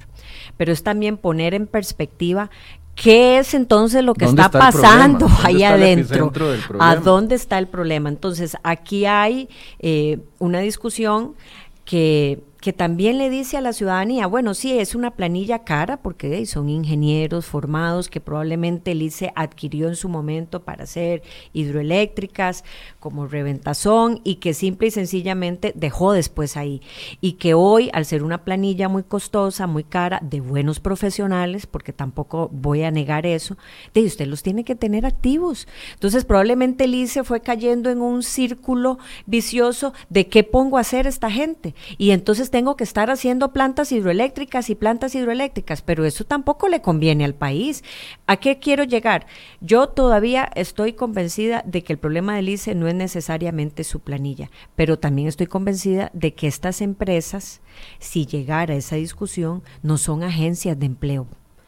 pero es también poner en perspectiva ¿Qué es entonces lo que está, pasando ahí adentro? ¿A dónde está el problema? Entonces, aquí hay eh, una discusión que que también le dice a la ciudadanía, bueno, sí, es una planilla cara porque son ingenieros formados que probablemente el ICE adquirió en su momento para hacer hidroeléctricas como reventazón y que simple y sencillamente dejó después ahí. Y que hoy, al ser una planilla muy costosa, muy cara, de buenos profesionales, porque tampoco voy a negar eso, de usted los tiene que tener activos. Entonces, probablemente el ICE fue cayendo en un círculo vicioso de qué pongo a hacer esta gente. Y entonces tengo que estar haciendo plantas hidroeléctricas y plantas hidroeléctricas, pero eso tampoco le conviene al país. ¿A qué quiero llegar? Yo todavía estoy convencida de que el problema del ICE no es necesariamente su planilla, pero también estoy convencida de que estas empresas, si llegara a esa discusión, no son agencias de empleo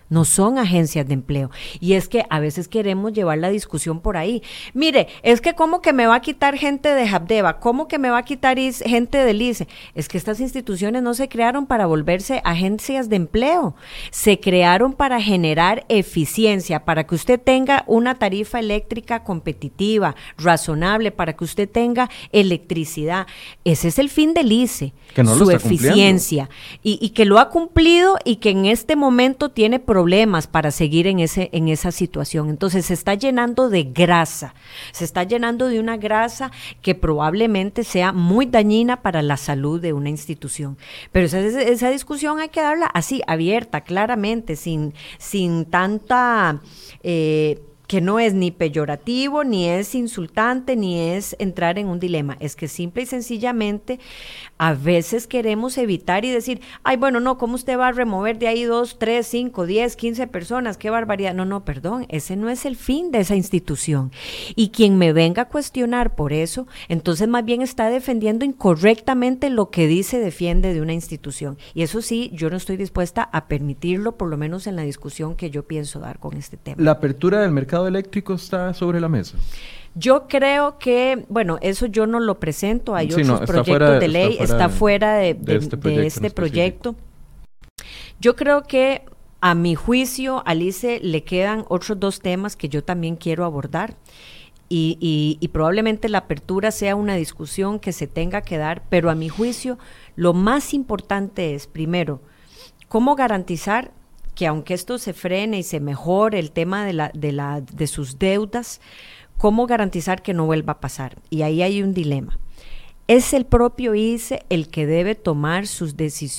no son agencias de empleo. Y es que a veces queremos llevar la discusión por ahí. Mire, es que cómo que me va a quitar gente de Habdeba, cómo que me va a quitar gente del ICE. Es que estas instituciones no se crearon para volverse agencias de empleo, se crearon para generar eficiencia, para que usted tenga una tarifa eléctrica competitiva, razonable, para que usted tenga electricidad. Ese es el fin del ICE, su eficiencia, y, y que lo ha cumplido y que en este momento tiene problemas problemas para seguir en, ese, en esa situación. Entonces se está llenando de grasa, se está llenando de una grasa que probablemente sea muy dañina para la salud de una institución. Pero esa, esa discusión hay que darla así, abierta, claramente, sin, sin tanta... Eh, que no es ni peyorativo, ni es insultante, ni es entrar en un dilema. Es que simple y sencillamente a veces queremos evitar y decir, ay, bueno, no, ¿cómo usted va a remover de ahí dos, tres, cinco, diez, quince personas? Qué barbaridad. No, no, perdón, ese no es el fin de esa institución. Y quien me venga a cuestionar por eso, entonces más bien está defendiendo incorrectamente lo que dice defiende de una institución. Y eso sí, yo no estoy dispuesta a permitirlo, por lo menos en la discusión que yo pienso dar con este tema. La apertura del mercado eléctrico está sobre la mesa? Yo creo que, bueno, eso yo no lo presento, hay otros proyectos de, ley, está fuera, de, este proyecto. Yo creo que a mi juicio, Alice le quedan otros dos temas que yo también quiero abordar. Y, y, probablemente la apertura sea una discusión que se tenga que dar, pero a mi juicio lo más importante es, primero, cómo garantizar que aunque esto se frene y se mejore el tema de, la, de, la, de sus deudas, ¿cómo garantizar que no vuelva a pasar? Y ahí hay un dilema. Es el propio ICE el que debe tomar sus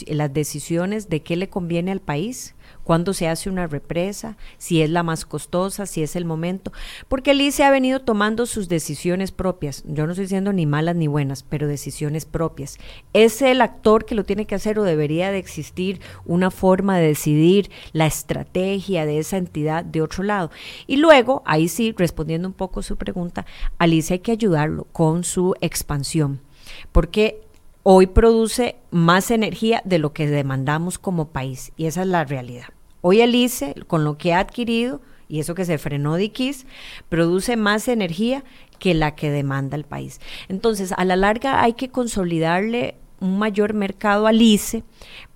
las decisiones de qué le conviene al país cuándo se hace una represa, si es la más costosa, si es el momento, porque el ICE ha venido tomando sus decisiones propias. Yo no estoy diciendo ni malas ni buenas, pero decisiones propias. ¿Es el actor que lo tiene que hacer o debería de existir una forma de decidir la estrategia de esa entidad de otro lado? Y luego, ahí sí, respondiendo un poco su pregunta, al ICE hay que ayudarlo con su expansión, porque hoy produce más energía de lo que demandamos como país y esa es la realidad. Hoy el ICE, con lo que ha adquirido, y eso que se frenó de produce más energía que la que demanda el país. Entonces, a la larga hay que consolidarle un mayor mercado al ICE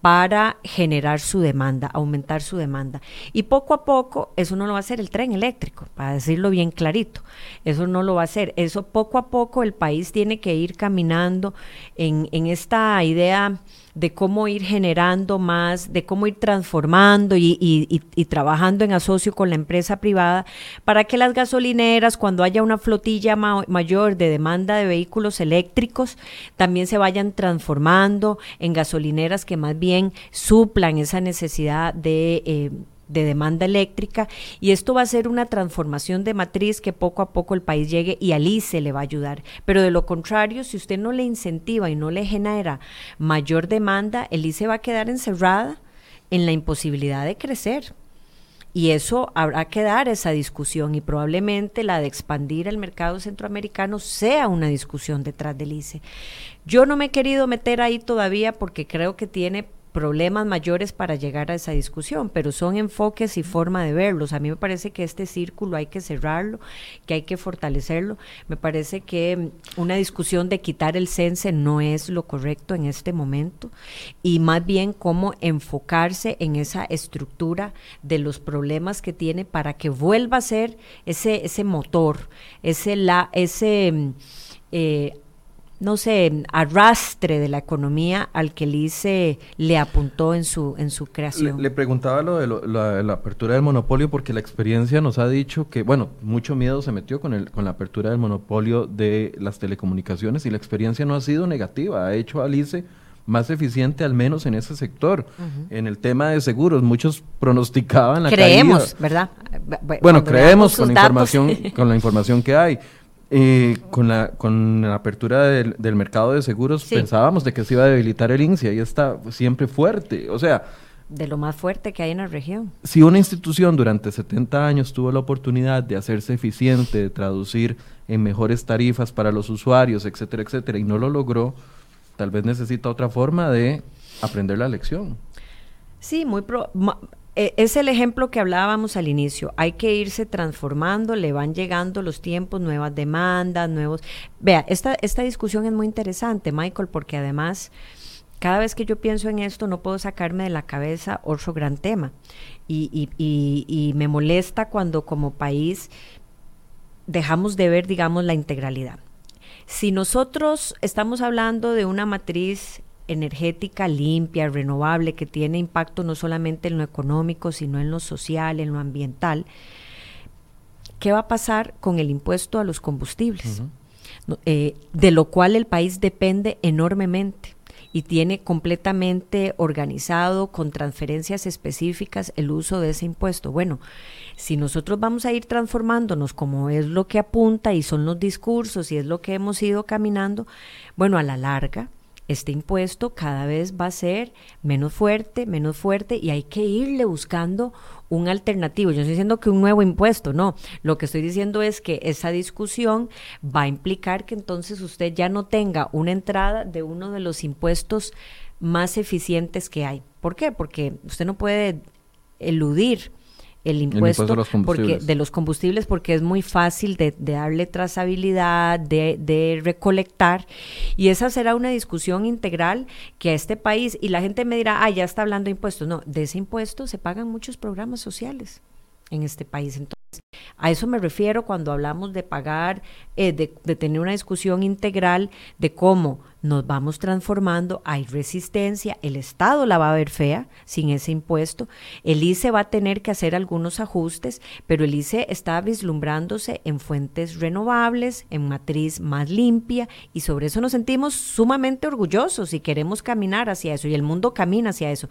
para generar su demanda, aumentar su demanda. Y poco a poco, eso no lo va a hacer el tren eléctrico, para decirlo bien clarito, eso no lo va a hacer. Eso poco a poco el país tiene que ir caminando en, en esta idea de cómo ir generando más, de cómo ir transformando y, trabajando en asocio con la empresa privada para que las gasolineras, cuando haya una flotilla mayor de demanda de vehículos eléctricos, también se vayan transformando en gasolineras que más bien suplan esa necesidad de... Eh, de demanda eléctrica y esto va a ser una transformación de matriz que poco a poco el país llegue y al ICE le va a ayudar. Pero de lo contrario, si usted no le incentiva y no le genera mayor demanda, el ICE va a quedar encerrada en la imposibilidad de crecer. Y eso habrá que dar esa discusión y probablemente la de expandir el mercado centroamericano sea una discusión detrás del ICE. Yo no me he querido meter ahí todavía porque creo que tiene problemas mayores para llegar a esa discusión, pero son enfoques y forma de verlos. A mí me parece que este círculo hay que cerrarlo, que hay que fortalecerlo. Me parece que una discusión de quitar el CENSE no es lo correcto en este momento y más bien cómo enfocarse en esa estructura de los problemas que tiene para que vuelva a ser ese, ese motor, ese, la, ese eh, no sé, arrastre de la economía al que Lice le apuntó en su, en su creación. Le, preguntaba lo de la, apertura del monopolio porque la experiencia nos ha dicho que, bueno, mucho miedo se metió con, el, con la apertura del monopolio de las telecomunicaciones y la experiencia no ha sido negativa, ha hecho a Lice más eficiente al menos en ese sector. En el tema de seguros, muchos pronosticaban la Creemos, ¿verdad? Bueno, creemos con la, información, con la información que hay. Eh, con, la, con la apertura del, mercado de seguros pensábamos de que se iba a debilitar el INSI, ahí está siempre fuerte, o sea... De lo más fuerte que hay en la región. Si una institución durante 70 años tuvo la oportunidad de hacerse eficiente, de traducir en mejores tarifas para los usuarios, etcétera, etcétera, y no lo logró, tal vez necesita otra forma de aprender la lección. Sí, muy e, es el ejemplo que hablábamos al inicio. Hay que irse transformando, le van llegando los tiempos, nuevas demandas, nuevos... Vea, esta, esta discusión es muy interesante, Michael, porque además, cada vez que yo pienso en esto, no puedo sacarme de la cabeza otro gran tema. Y, y me molesta cuando como país dejamos de ver, digamos, la integralidad. Si nosotros estamos hablando de una matriz energética limpia, renovable, que tiene impacto no solamente en lo económico, sino en lo social, en lo ambiental, ¿qué va a pasar con el impuesto a los combustibles? Eh, de lo cual el país depende enormemente y tiene completamente organizado con transferencias específicas el uso de ese impuesto. Bueno, si nosotros vamos a ir transformándonos como es lo que apunta y son los discursos y es lo que hemos ido caminando, bueno, a la larga este impuesto cada vez va a ser menos fuerte, menos fuerte y hay que irle buscando un alternativo. Yo no estoy diciendo que un nuevo impuesto, no. Lo que estoy diciendo es que esa discusión va a implicar que entonces usted ya no tenga una entrada de uno de los impuestos más eficientes que hay. ¿Por qué? Porque usted no puede eludir el impuesto, de, los porque, de los combustibles porque es muy fácil de, darle trazabilidad, de, de, recolectar y esa será una discusión integral que a este país y la gente me dirá, ah, ya está hablando de impuestos. No, de ese impuesto se pagan muchos programas sociales en este país. Entonces, a eso me refiero cuando hablamos de pagar, eh, de, de tener una discusión integral de cómo nos vamos transformando, hay resistencia, el Estado la va a ver fea sin ese impuesto, el ICE va a tener que hacer algunos ajustes, pero el ICE está vislumbrándose en fuentes renovables, en matriz más limpia y sobre eso nos sentimos sumamente orgullosos y queremos caminar hacia eso y el mundo camina hacia eso.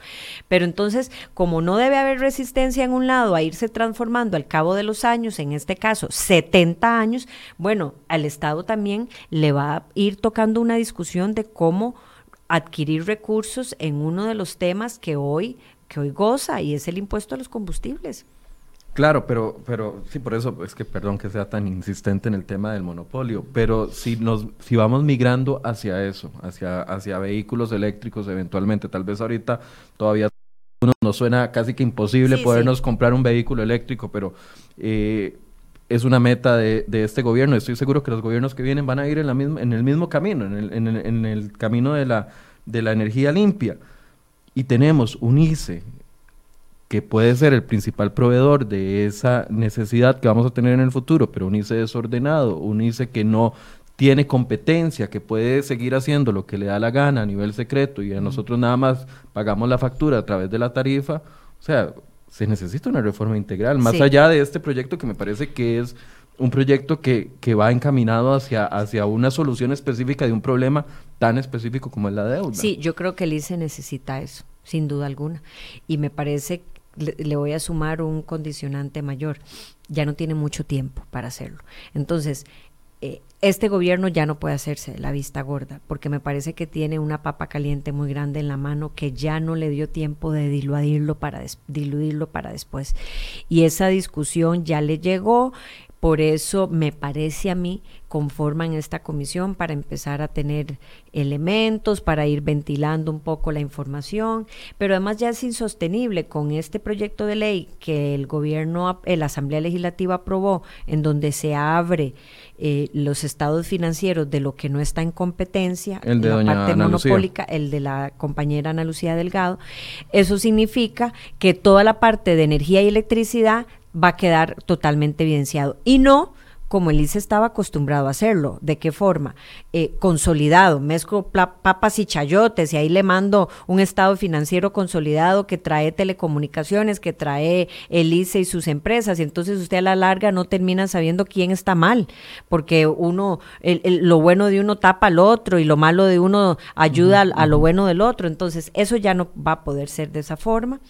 Pero entonces, como no debe haber resistencia en un lado a irse transformando al cabo de los años, en este caso 70 años, bueno, al Estado también le va a ir tocando una discusión de cómo adquirir recursos en uno de los temas que hoy, que hoy goza y es el impuesto a los combustibles. Claro, pero, pero sí, por eso es que perdón que sea tan insistente en el tema del monopolio, pero si nos, si vamos migrando hacia eso, hacia, hacia vehículos eléctricos eventualmente, tal vez ahorita todavía nos suena casi que imposible podernos comprar un vehículo eléctrico, pero eh, es una meta de, este gobierno. Estoy seguro que los gobiernos que vienen van a ir en, la misma, en el mismo camino, en el, en el, camino de la, de la energía limpia. Y tenemos un ICE que puede ser el principal proveedor de esa necesidad que vamos a tener en el futuro, pero un ICE desordenado, un ICE que no tiene competencia, que puede seguir haciendo lo que le da la gana a nivel secreto y a nosotros nada más pagamos la factura a través de la tarifa, o sea, se necesita una reforma integral, más allá de este proyecto que me parece que es un proyecto que, que, va encaminado hacia, hacia una solución específica de un problema tan específico como es la deuda. Sí, yo creo que el ICE necesita eso, sin duda alguna. Y me parece, le, le voy a sumar un condicionante mayor, ya no tiene mucho tiempo para hacerlo. Entonces, eh, este gobierno ya no puede hacerse la vista gorda, porque me parece que tiene una papa caliente muy grande en la mano que ya no le dio tiempo de diluirlo para, diluirlo para después. Y esa discusión ya le llegó, por eso me parece a mí conforman esta comisión para empezar a tener elementos, para ir ventilando un poco la información, pero además ya es insostenible con este proyecto de ley que el gobierno, la Asamblea Legislativa aprobó, en donde se abre eh, los estados financieros de lo que no está en competencia, el de la parte monopólica, el de la compañera Ana Lucía Delgado. Eso significa que toda la parte de energía y electricidad va a quedar totalmente evidenciado. Y no como el ICE estaba acostumbrado a hacerlo. ¿De qué forma? Eh, consolidado, mezclo papas y chayotes y ahí le mando un estado financiero consolidado que trae telecomunicaciones, que trae el ICE y sus empresas y entonces usted a la larga no termina sabiendo quién está mal, porque uno, lo bueno de uno tapa al otro y lo malo de uno ayuda a, lo bueno del otro, entonces eso ya no va a poder ser de esa forma.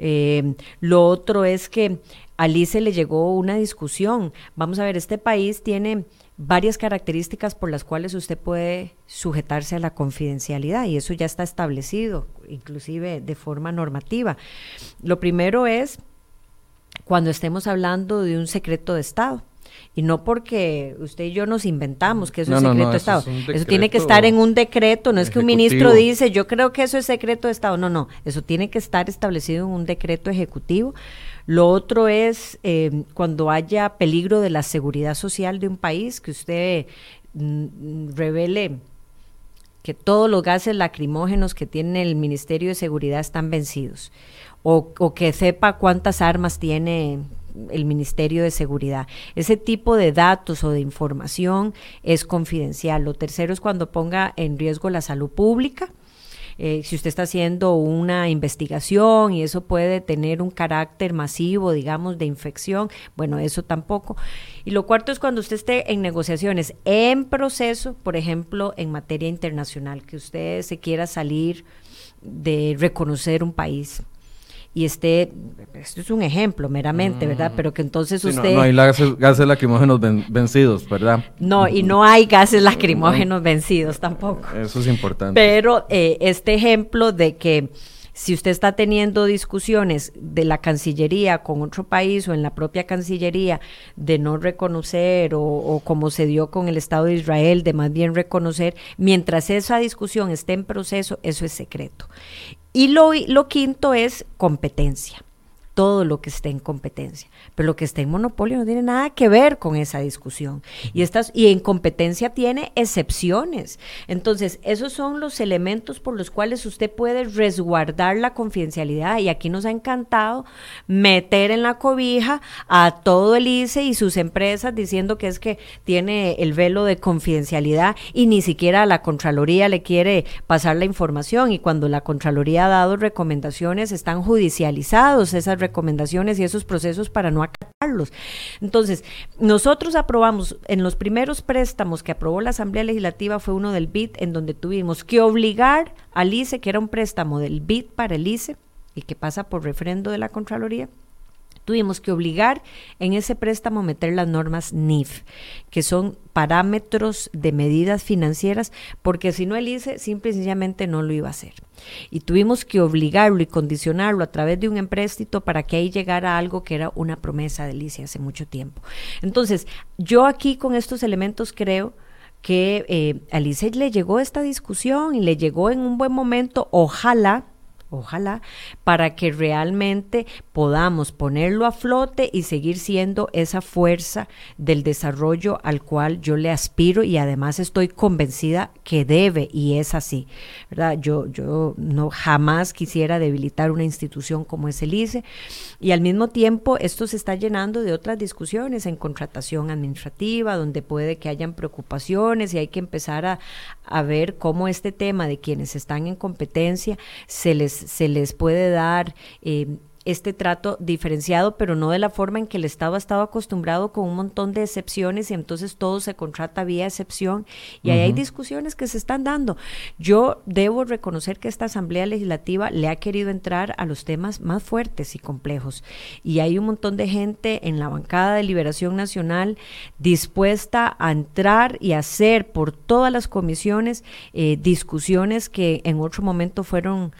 Eh, lo otro es que Alice le llegó una discusión. Vamos a ver, este país tiene varias características por las cuales usted puede sujetarse a la confidencialidad y eso ya está establecido, inclusive de forma normativa. Lo primero es cuando estemos hablando de un secreto de Estado. Y no porque usted y yo nos inventamos que eso es secreto de Estado. eso, tiene que estar en un decreto, no es que un ministro dice, yo creo que eso es secreto de Estado. No, no, eso tiene que estar establecido en un decreto ejecutivo. Lo otro es eh, cuando haya peligro de la seguridad social de un país, que usted mm, revele que todos los gases lacrimógenos que tiene el Ministerio de Seguridad están vencidos, o, o que sepa cuántas armas tiene el Ministerio de Seguridad. Ese tipo de datos o de información es confidencial. Lo tercero es cuando ponga en riesgo la salud pública. Eh, si usted está haciendo una investigación y eso puede tener un carácter masivo, digamos, de infección, bueno, eso tampoco. Y lo cuarto es cuando usted esté en negociaciones en proceso, por ejemplo, en materia internacional, que usted se quiera salir de reconocer un país y esté, esto es un ejemplo meramente, ¿verdad? Mm. Pero que entonces usted... No, hay gases, lacrimógenos vencidos, ¿verdad? No, y no hay gases lacrimógenos vencidos tampoco. Eso es importante. Pero eh, este ejemplo de que si usted está teniendo discusiones de la Cancillería con otro país o en la propia Cancillería de no reconocer o, o, como se dio con el Estado de Israel, de más bien reconocer, mientras esa discusión esté en proceso, eso es secreto. Y lo, lo quinto es competencia todo lo que esté en competencia. Pero lo que esté en monopolio no tiene nada que ver con esa discusión. Y, estas, y en competencia tiene excepciones. Entonces, esos son los elementos por los cuales usted puede resguardar la confidencialidad. Y aquí nos ha encantado meter en la cobija a todo el ICE y sus empresas diciendo que es que tiene el velo de confidencialidad y ni siquiera a la Contraloría le quiere pasar la información. Y cuando la Contraloría ha dado recomendaciones, están judicializados esas recomendaciones recomendaciones y esos procesos para no acatarlos. Entonces, nosotros aprobamos, en los primeros préstamos que aprobó la Asamblea Legislativa fue uno del BID, en donde tuvimos que obligar al ICE, que era un préstamo del BID para el ICE, y que pasa por refrendo de la Contraloría, tuvimos que obligar en ese préstamo meter las normas NIF, que son parámetros de medidas financieras, porque si no el ICE simple y sencillamente no lo iba a hacer. Y tuvimos que obligarlo y condicionarlo a través de un empréstito para que ahí llegara algo que era una promesa del ICE hace mucho tiempo. Entonces, yo aquí con estos elementos creo que eh, al ICE le llegó esta discusión y le llegó en un buen momento, ojalá ojalá, para que realmente podamos ponerlo a flote y seguir siendo esa fuerza del desarrollo al cual yo le aspiro y además estoy convencida que debe y es así, ¿verdad? Yo, yo no jamás quisiera debilitar una institución como es el ICE y al mismo tiempo esto se está llenando de otras discusiones en contratación administrativa, donde puede que hayan preocupaciones y hay que empezar a, a ver cómo este tema de quienes están en competencia se les se les puede dar eh, este trato diferenciado, pero no de la forma en que el Estado ha estado acostumbrado con un montón de excepciones y entonces todo se contrata vía excepción y ahí hay discusiones que se están dando. Yo debo reconocer que esta Asamblea Legislativa le ha querido entrar a los temas más fuertes y complejos y hay un montón de gente en la bancada de Liberación Nacional dispuesta a entrar y hacer por todas las comisiones eh, discusiones que en otro momento fueron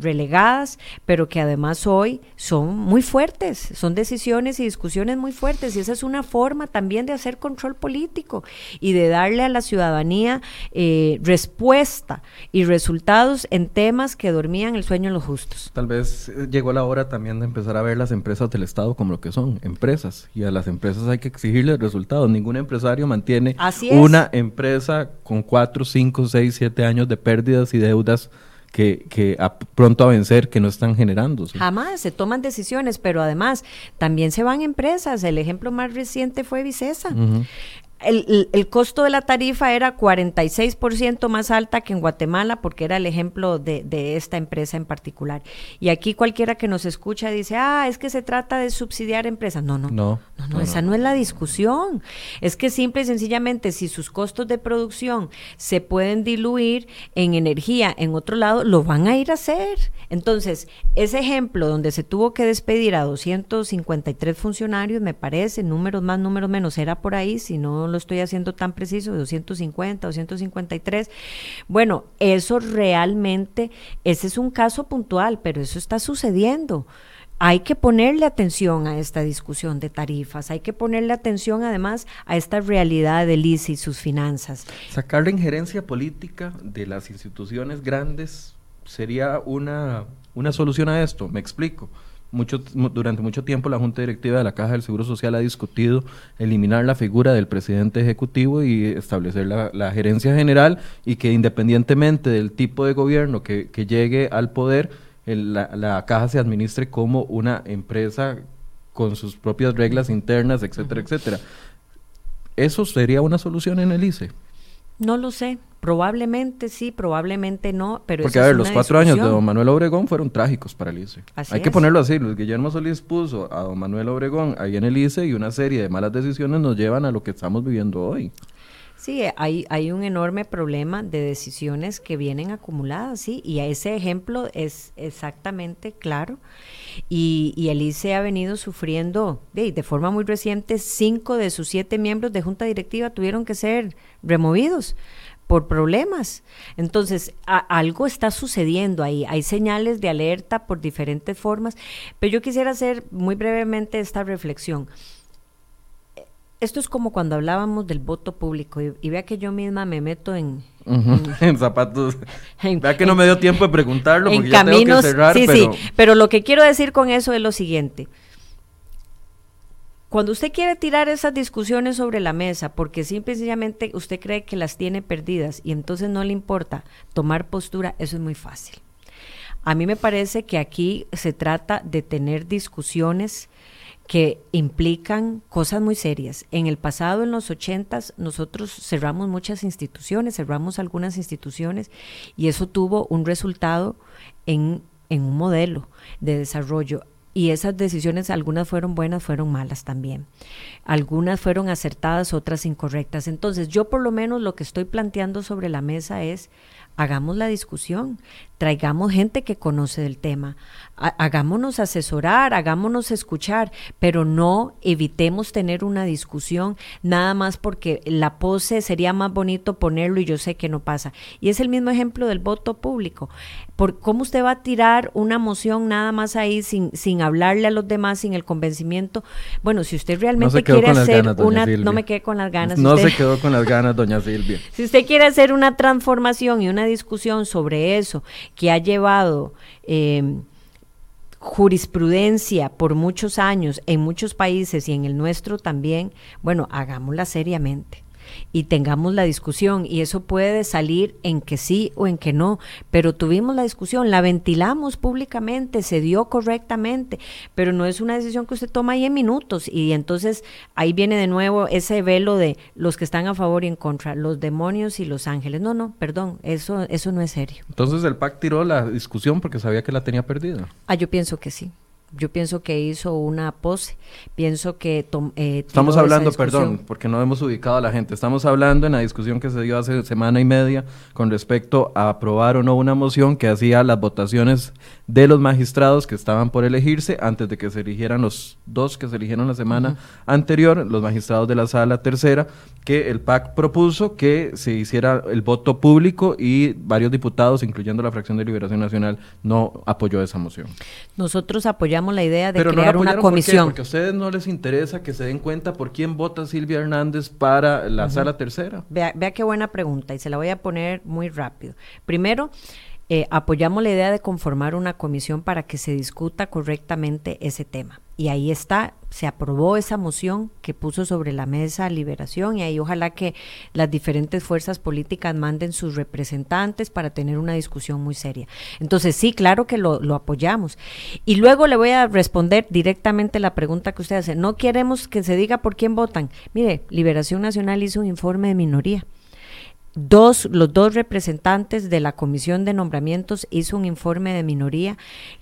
relegadas, pero que además hoy son muy fuertes, son decisiones y discusiones muy fuertes y esa es una forma también de hacer control político y de darle a la ciudadanía eh, respuesta y resultados en temas que dormían el sueño de los justos. Tal vez eh, llegó la hora también de empezar a ver las empresas del Estado como lo que son, empresas, y a las empresas hay que exigirles resultados. Ningún empresario mantiene una empresa con cuatro, cinco, seis, siete años de pérdidas y deudas que, que a, pronto a vencer que no están generando. Jamás se toman decisiones, pero además también se van empresas. El ejemplo más reciente fue Vicesa el, el, costo de la tarifa era 46% más alta que en Guatemala, porque era el ejemplo de, de, esta empresa en particular. Y aquí cualquiera que nos escucha dice, ah, es que se trata de subsidiar empresas. No, no, no, no, no esa no. es la discusión. Es que simple y sencillamente, si sus costos de producción se pueden diluir en energía en otro lado, lo van a ir a hacer. Entonces, ese ejemplo donde se tuvo que despedir a 253 funcionarios, me parece, números más, números menos, era por ahí, si no lo estoy haciendo tan preciso, 250, 253. Bueno, eso realmente, ese es un caso puntual, pero eso está sucediendo. hay que ponerle atención a esta discusión de tarifas, hay que ponerle atención además a esta realidad del ICE y sus finanzas. Sacar la injerencia política de las instituciones grandes sería una, una solución a esto, me explico. Mucho, durante mucho tiempo la Junta Directiva de la Caja del Seguro Social ha discutido eliminar la figura del presidente ejecutivo y establecer la, gerencia general y que independientemente del tipo de gobierno que, que llegue al poder, la, caja se administre como una empresa con sus propias reglas internas, etcétera, etcétera. ¿Eso sería una solución en el ICE? No lo sé. Probablemente sí, probablemente no, pero Porque, a ver, los cuatro años de don Manuel Obregón fueron trágicos para el ICE. Hay que ponerlo así. Luis Guillermo Solís puso a don Manuel Obregón ahí en el ICE y una serie de malas decisiones nos llevan a lo que estamos viviendo hoy. Sí, hay, hay un enorme problema de decisiones que vienen acumuladas, sí, y a ese ejemplo es exactamente claro. Y, y el ICE ha venido sufriendo, de, de forma muy reciente, cinco de sus siete miembros de junta directiva tuvieron que ser removidos por problemas. Entonces, algo está sucediendo ahí. Hay señales de alerta por diferentes formas, pero yo quisiera hacer muy brevemente esta reflexión esto es como cuando hablábamos del voto público y, vea que yo misma me meto en... en, zapatos. vea que no me dio tiempo de preguntarlo porque ya tengo que cerrar, sí, pero... sí, pero lo que quiero decir con eso es lo siguiente. Cuando usted quiere tirar esas discusiones sobre la mesa porque simplemente usted cree que las tiene perdidas y entonces no le importa tomar postura, eso es muy fácil. A mí me parece que aquí se trata de tener discusiones que implican cosas muy serias. En el pasado, en los ochentas, nosotros cerramos muchas instituciones, cerramos algunas instituciones y eso tuvo un resultado en, en un modelo de desarrollo. Y esas decisiones, algunas fueron buenas, fueron malas también. Algunas fueron acertadas, otras incorrectas. Entonces, yo por lo menos lo que estoy planteando sobre la mesa es hagamos la discusión, traigamos gente que conoce del tema, hagámonos asesorar, hagámonos escuchar, pero no evitemos tener una discusión nada más porque la pose sería más bonito ponerlo y yo sé que no pasa. Y es el mismo ejemplo del voto público. Por cómo usted va a tirar una moción nada más ahí sin, sin hablarle a los demás, sin el convencimiento. Bueno, si usted realmente quiere hacer una, no me quede con las ganas. No se quedó con las ganas, doña Silvia. si usted quiere hacer una transformación y una discusión sobre eso que ha llevado eh, jurisprudencia por muchos años en muchos países y en el nuestro también, bueno, hagámosla seriamente y tengamos la discusión y eso puede salir en que sí o en que no, pero tuvimos la discusión, la ventilamos públicamente, se dio correctamente, pero no es una decisión que usted toma ahí en minutos y entonces ahí viene de nuevo ese velo de los que están a favor y en contra, los demonios y los ángeles. No, no, perdón, eso eso no es serio. Entonces el PAC tiró la discusión porque sabía que la tenía perdida. Ah, yo pienso que sí. Yo pienso que hizo una pose, pienso que... Eh, estamos hablando, perdón, porque no hemos ubicado a la gente, estamos hablando en la discusión que se dio hace semana y media con respecto a aprobar o no una moción que hacía las votaciones de los magistrados que estaban por elegirse antes de que se eligieran los dos que se eligieron la semana anterior, los magistrados de la sala tercera, que el PAC propuso que se hiciera el voto público y varios diputados, incluyendo la fracción de Liberación Nacional, no apoyó esa moción. Nosotros apoyamos la idea de crear una comisión. Porque a ustedes no les interesa que se den cuenta por quién vota Silvia Hernández para la sala tercera. Vea, vea qué buena pregunta y se la voy a poner muy rápido. Primero, eh, apoyamos la idea de conformar una comisión para que se discuta correctamente ese tema. Y ahí está, se aprobó esa moción que puso sobre la mesa Liberación y ahí ojalá que las diferentes fuerzas políticas manden sus representantes para tener una discusión muy seria. Entonces sí, claro que lo, lo apoyamos. Y luego le voy a responder directamente la pregunta que usted hace. No queremos que se diga por quién votan. Mire, Liberación Nacional hizo un informe de minoría dos, los dos representantes de la Comisión de Nombramientos hizo un informe de minoría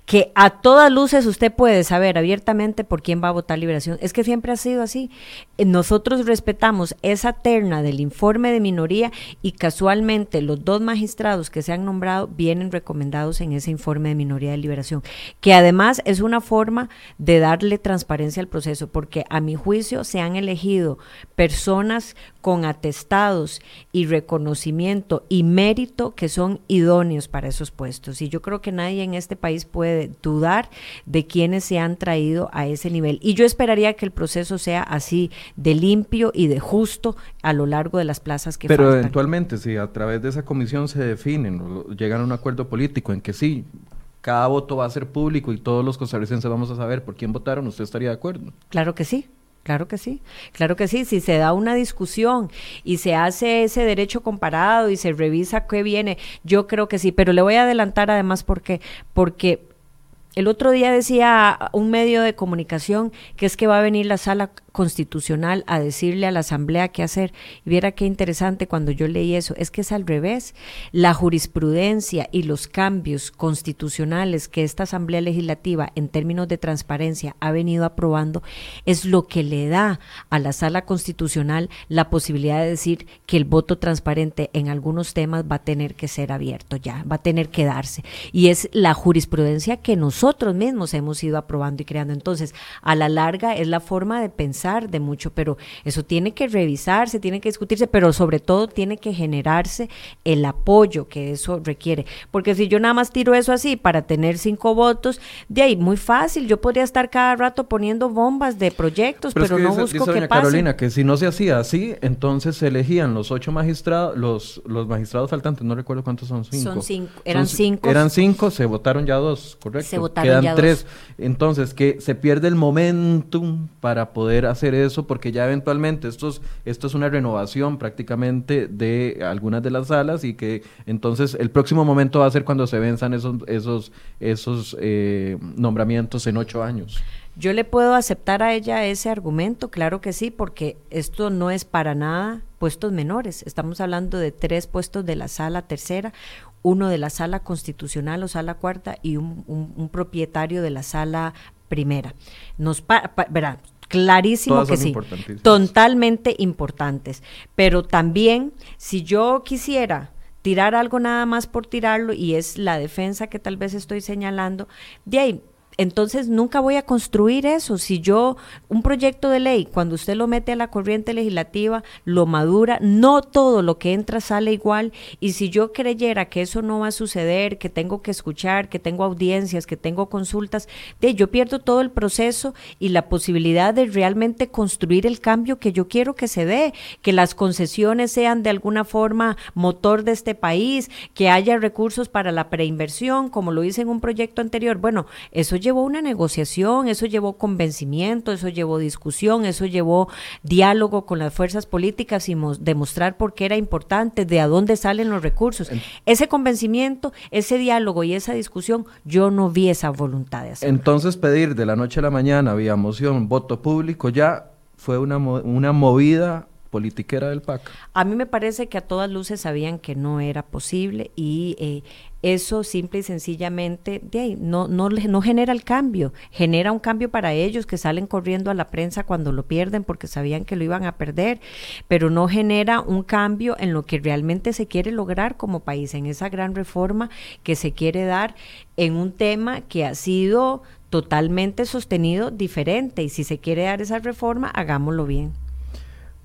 que a todas luces usted puede saber abiertamente por quién va a votar liberación. Es que siempre ha sido así. Eh, nosotros respetamos esa terna del informe de minoría y casualmente los dos magistrados que se han nombrado vienen recomendados en ese informe de minoría de liberación, que además es una forma de darle transparencia al proceso, porque a mi juicio se han elegido personas con atestados y reconocimiento y mérito que son idóneos para esos puestos. Y yo creo que nadie en este país puede puede dudar de quienes se han traído a ese nivel. Y yo esperaría que el proceso sea así de limpio y de justo a lo largo de las plazas que Pero eventualmente, si a través de esa comisión se definen, o llegan a un acuerdo político en que sí, cada voto va a ser público y todos los costarricenses vamos a saber por quién votaron, ¿usted estaría de acuerdo? Claro que sí. Claro que sí, claro que sí. Si se da una discusión y se hace ese derecho comparado y se revisa qué viene, yo creo que sí. Pero le voy a adelantar además porque, porque el otro día decía un medio de comunicación que es que va a venir la sala constitucional a decirle a la Asamblea qué hacer. Y viera qué interesante cuando yo leí eso, es que es al revés. La jurisprudencia y los cambios constitucionales que esta Asamblea Legislativa en términos de transparencia ha venido aprobando es lo que le da a la sala constitucional la posibilidad de decir que el voto transparente en algunos temas va a tener que ser abierto ya, va a tener que darse. Y es la jurisprudencia que nosotros mismos hemos ido aprobando y creando. Entonces, a la larga es la forma de pensar de mucho, pero eso tiene que revisarse, tiene que discutirse, pero sobre todo tiene que generarse el apoyo que eso requiere. Porque si yo nada más tiro eso así para tener cinco votos, de ahí muy fácil, yo podría estar cada rato poniendo bombas de proyectos, pero, no busco que pase. Carolina, que si no se hacía así, entonces se elegían los ocho magistrados, los, los magistrados faltantes, no recuerdo cuántos son, cinco. Son cinco, eran cinco. Eran cinco, se votaron ya dos, correcto. Se votaron Quedan tres. Entonces, que se pierde el momentum para poder hacer eso porque ya eventualmente esto es, esto es una renovación prácticamente de algunas de las salas y que entonces el próximo momento va a ser cuando se venzan esos, esos, esos eh, nombramientos en ocho años. Yo le puedo aceptar a ella ese argumento, claro que sí, porque esto no es para nada puestos menores. Estamos hablando de tres puestos de la sala tercera, uno de la sala constitucional o sala cuarta y un, un, propietario de la sala primera. Nos verá, Clarísimo que sí. Totalmente importantes. Pero también, si yo quisiera tirar algo nada más por tirarlo, y es la defensa que tal vez estoy señalando, de ahí entonces nunca voy a construir eso. Si yo, un proyecto de ley, cuando usted lo mete a la corriente legislativa, lo madura, no todo lo que entra sale igual. Y si yo creyera que eso no va a suceder, que tengo que escuchar, que tengo audiencias, que tengo consultas, de, yo pierdo todo el proceso y la posibilidad de realmente construir el cambio que yo quiero que se dé, que las concesiones sean de alguna forma motor de este país, que haya recursos para la preinversión, como lo hice en un proyecto anterior. Bueno, eso llevó una negociación, eso llevó convencimiento, eso llevó discusión, eso llevó diálogo con las fuerzas políticas y demostrar por qué era importante, de a dónde salen los recursos. ese convencimiento, ese diálogo y esa discusión, yo no vi esa voluntad de hacerlo. Entonces pedir de la noche a la mañana vía moción, voto público, ya fue una, una movida politiquera del PAC. A mí me parece que a todas luces sabían que no era posible y eh, eso simple y sencillamente de no, no, no genera el cambio, genera un cambio para ellos que salen corriendo a la prensa cuando lo pierden porque sabían que lo iban a perder, pero no genera un cambio en lo que realmente se quiere lograr como país, en esa gran reforma que se quiere dar en un tema que ha sido totalmente sostenido diferente y si se quiere dar esa reforma, hagámoslo bien.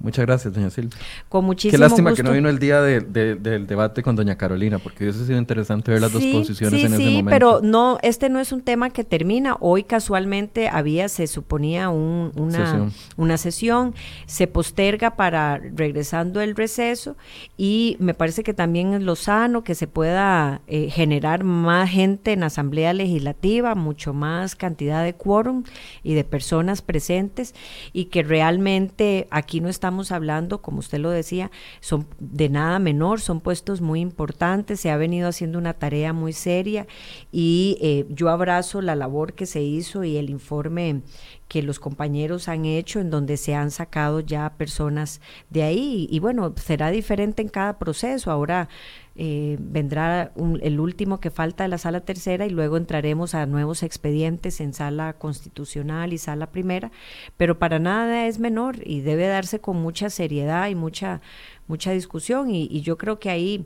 Muchas gracias, doña Silvia. Con muchísimo Qué lástima que no vino el día del debate con doña Carolina, porque hubiese sido interesante ver las dos posiciones en ese momento. Sí, pero no, este no es un tema que termina. Hoy casualmente había, se suponía una, sesión. una sesión, se posterga para regresando el receso y me parece que también es lo sano que se pueda eh, generar más gente en la Asamblea Legislativa, mucho más cantidad de quórum y de personas presentes y que realmente aquí no estamos estamos hablando, como usted lo decía, son de nada menor, son puestos muy importantes, se ha venido haciendo una tarea muy seria y eh, yo abrazo la labor que se hizo y el informe que los compañeros han hecho en donde se han sacado ya personas de ahí y, bueno, será diferente en cada proceso. Ahora eh, vendrá el último que falta de la sala tercera y luego entraremos a nuevos expedientes en sala constitucional y sala primera, pero para nada es menor y debe darse con mucha seriedad y mucha, mucha discusión y, yo creo que ahí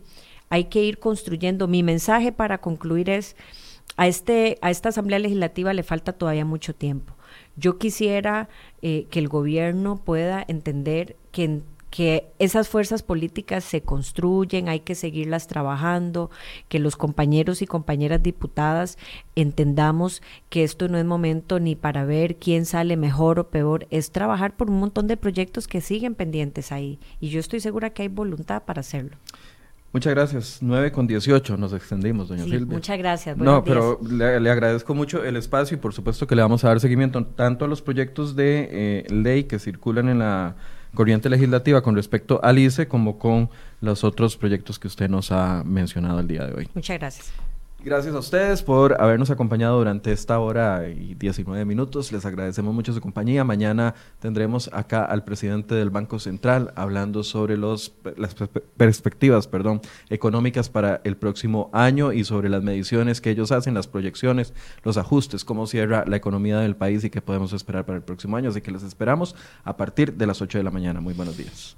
hay que ir construyendo. Mi mensaje para concluir es, a, este, a esta Asamblea Legislativa le falta todavía mucho tiempo. Yo quisiera eh, que el gobierno pueda entender que que esas fuerzas políticas se construyen, hay que seguirlas trabajando, que los compañeros y compañeras diputadas entendamos que esto no es momento ni para ver quién sale mejor o peor, es trabajar por un montón de proyectos que siguen pendientes ahí y yo estoy segura que hay voluntad para hacerlo. Muchas gracias. 9 con 18 nos extendimos, doña sí, Muchas gracias. no, pero le, agradezco mucho el espacio y por supuesto que le vamos a dar seguimiento tanto a los proyectos de eh, ley que circulan en la corriente legislativa con respecto al ICE como con los otros proyectos que usted nos ha mencionado el día de hoy. Muchas gracias. Gracias a ustedes por habernos acompañado durante esta hora y 19 minutos. Les agradecemos mucho su compañía. Mañana tendremos acá al presidente del Banco Central hablando sobre los, las perspectivas perdón, económicas para el próximo año y sobre las mediciones que ellos hacen, las proyecciones, los ajustes, cómo cierra la economía del país y qué podemos esperar para el próximo año. Así que les esperamos a partir de las 8 de la mañana. Muy buenos días.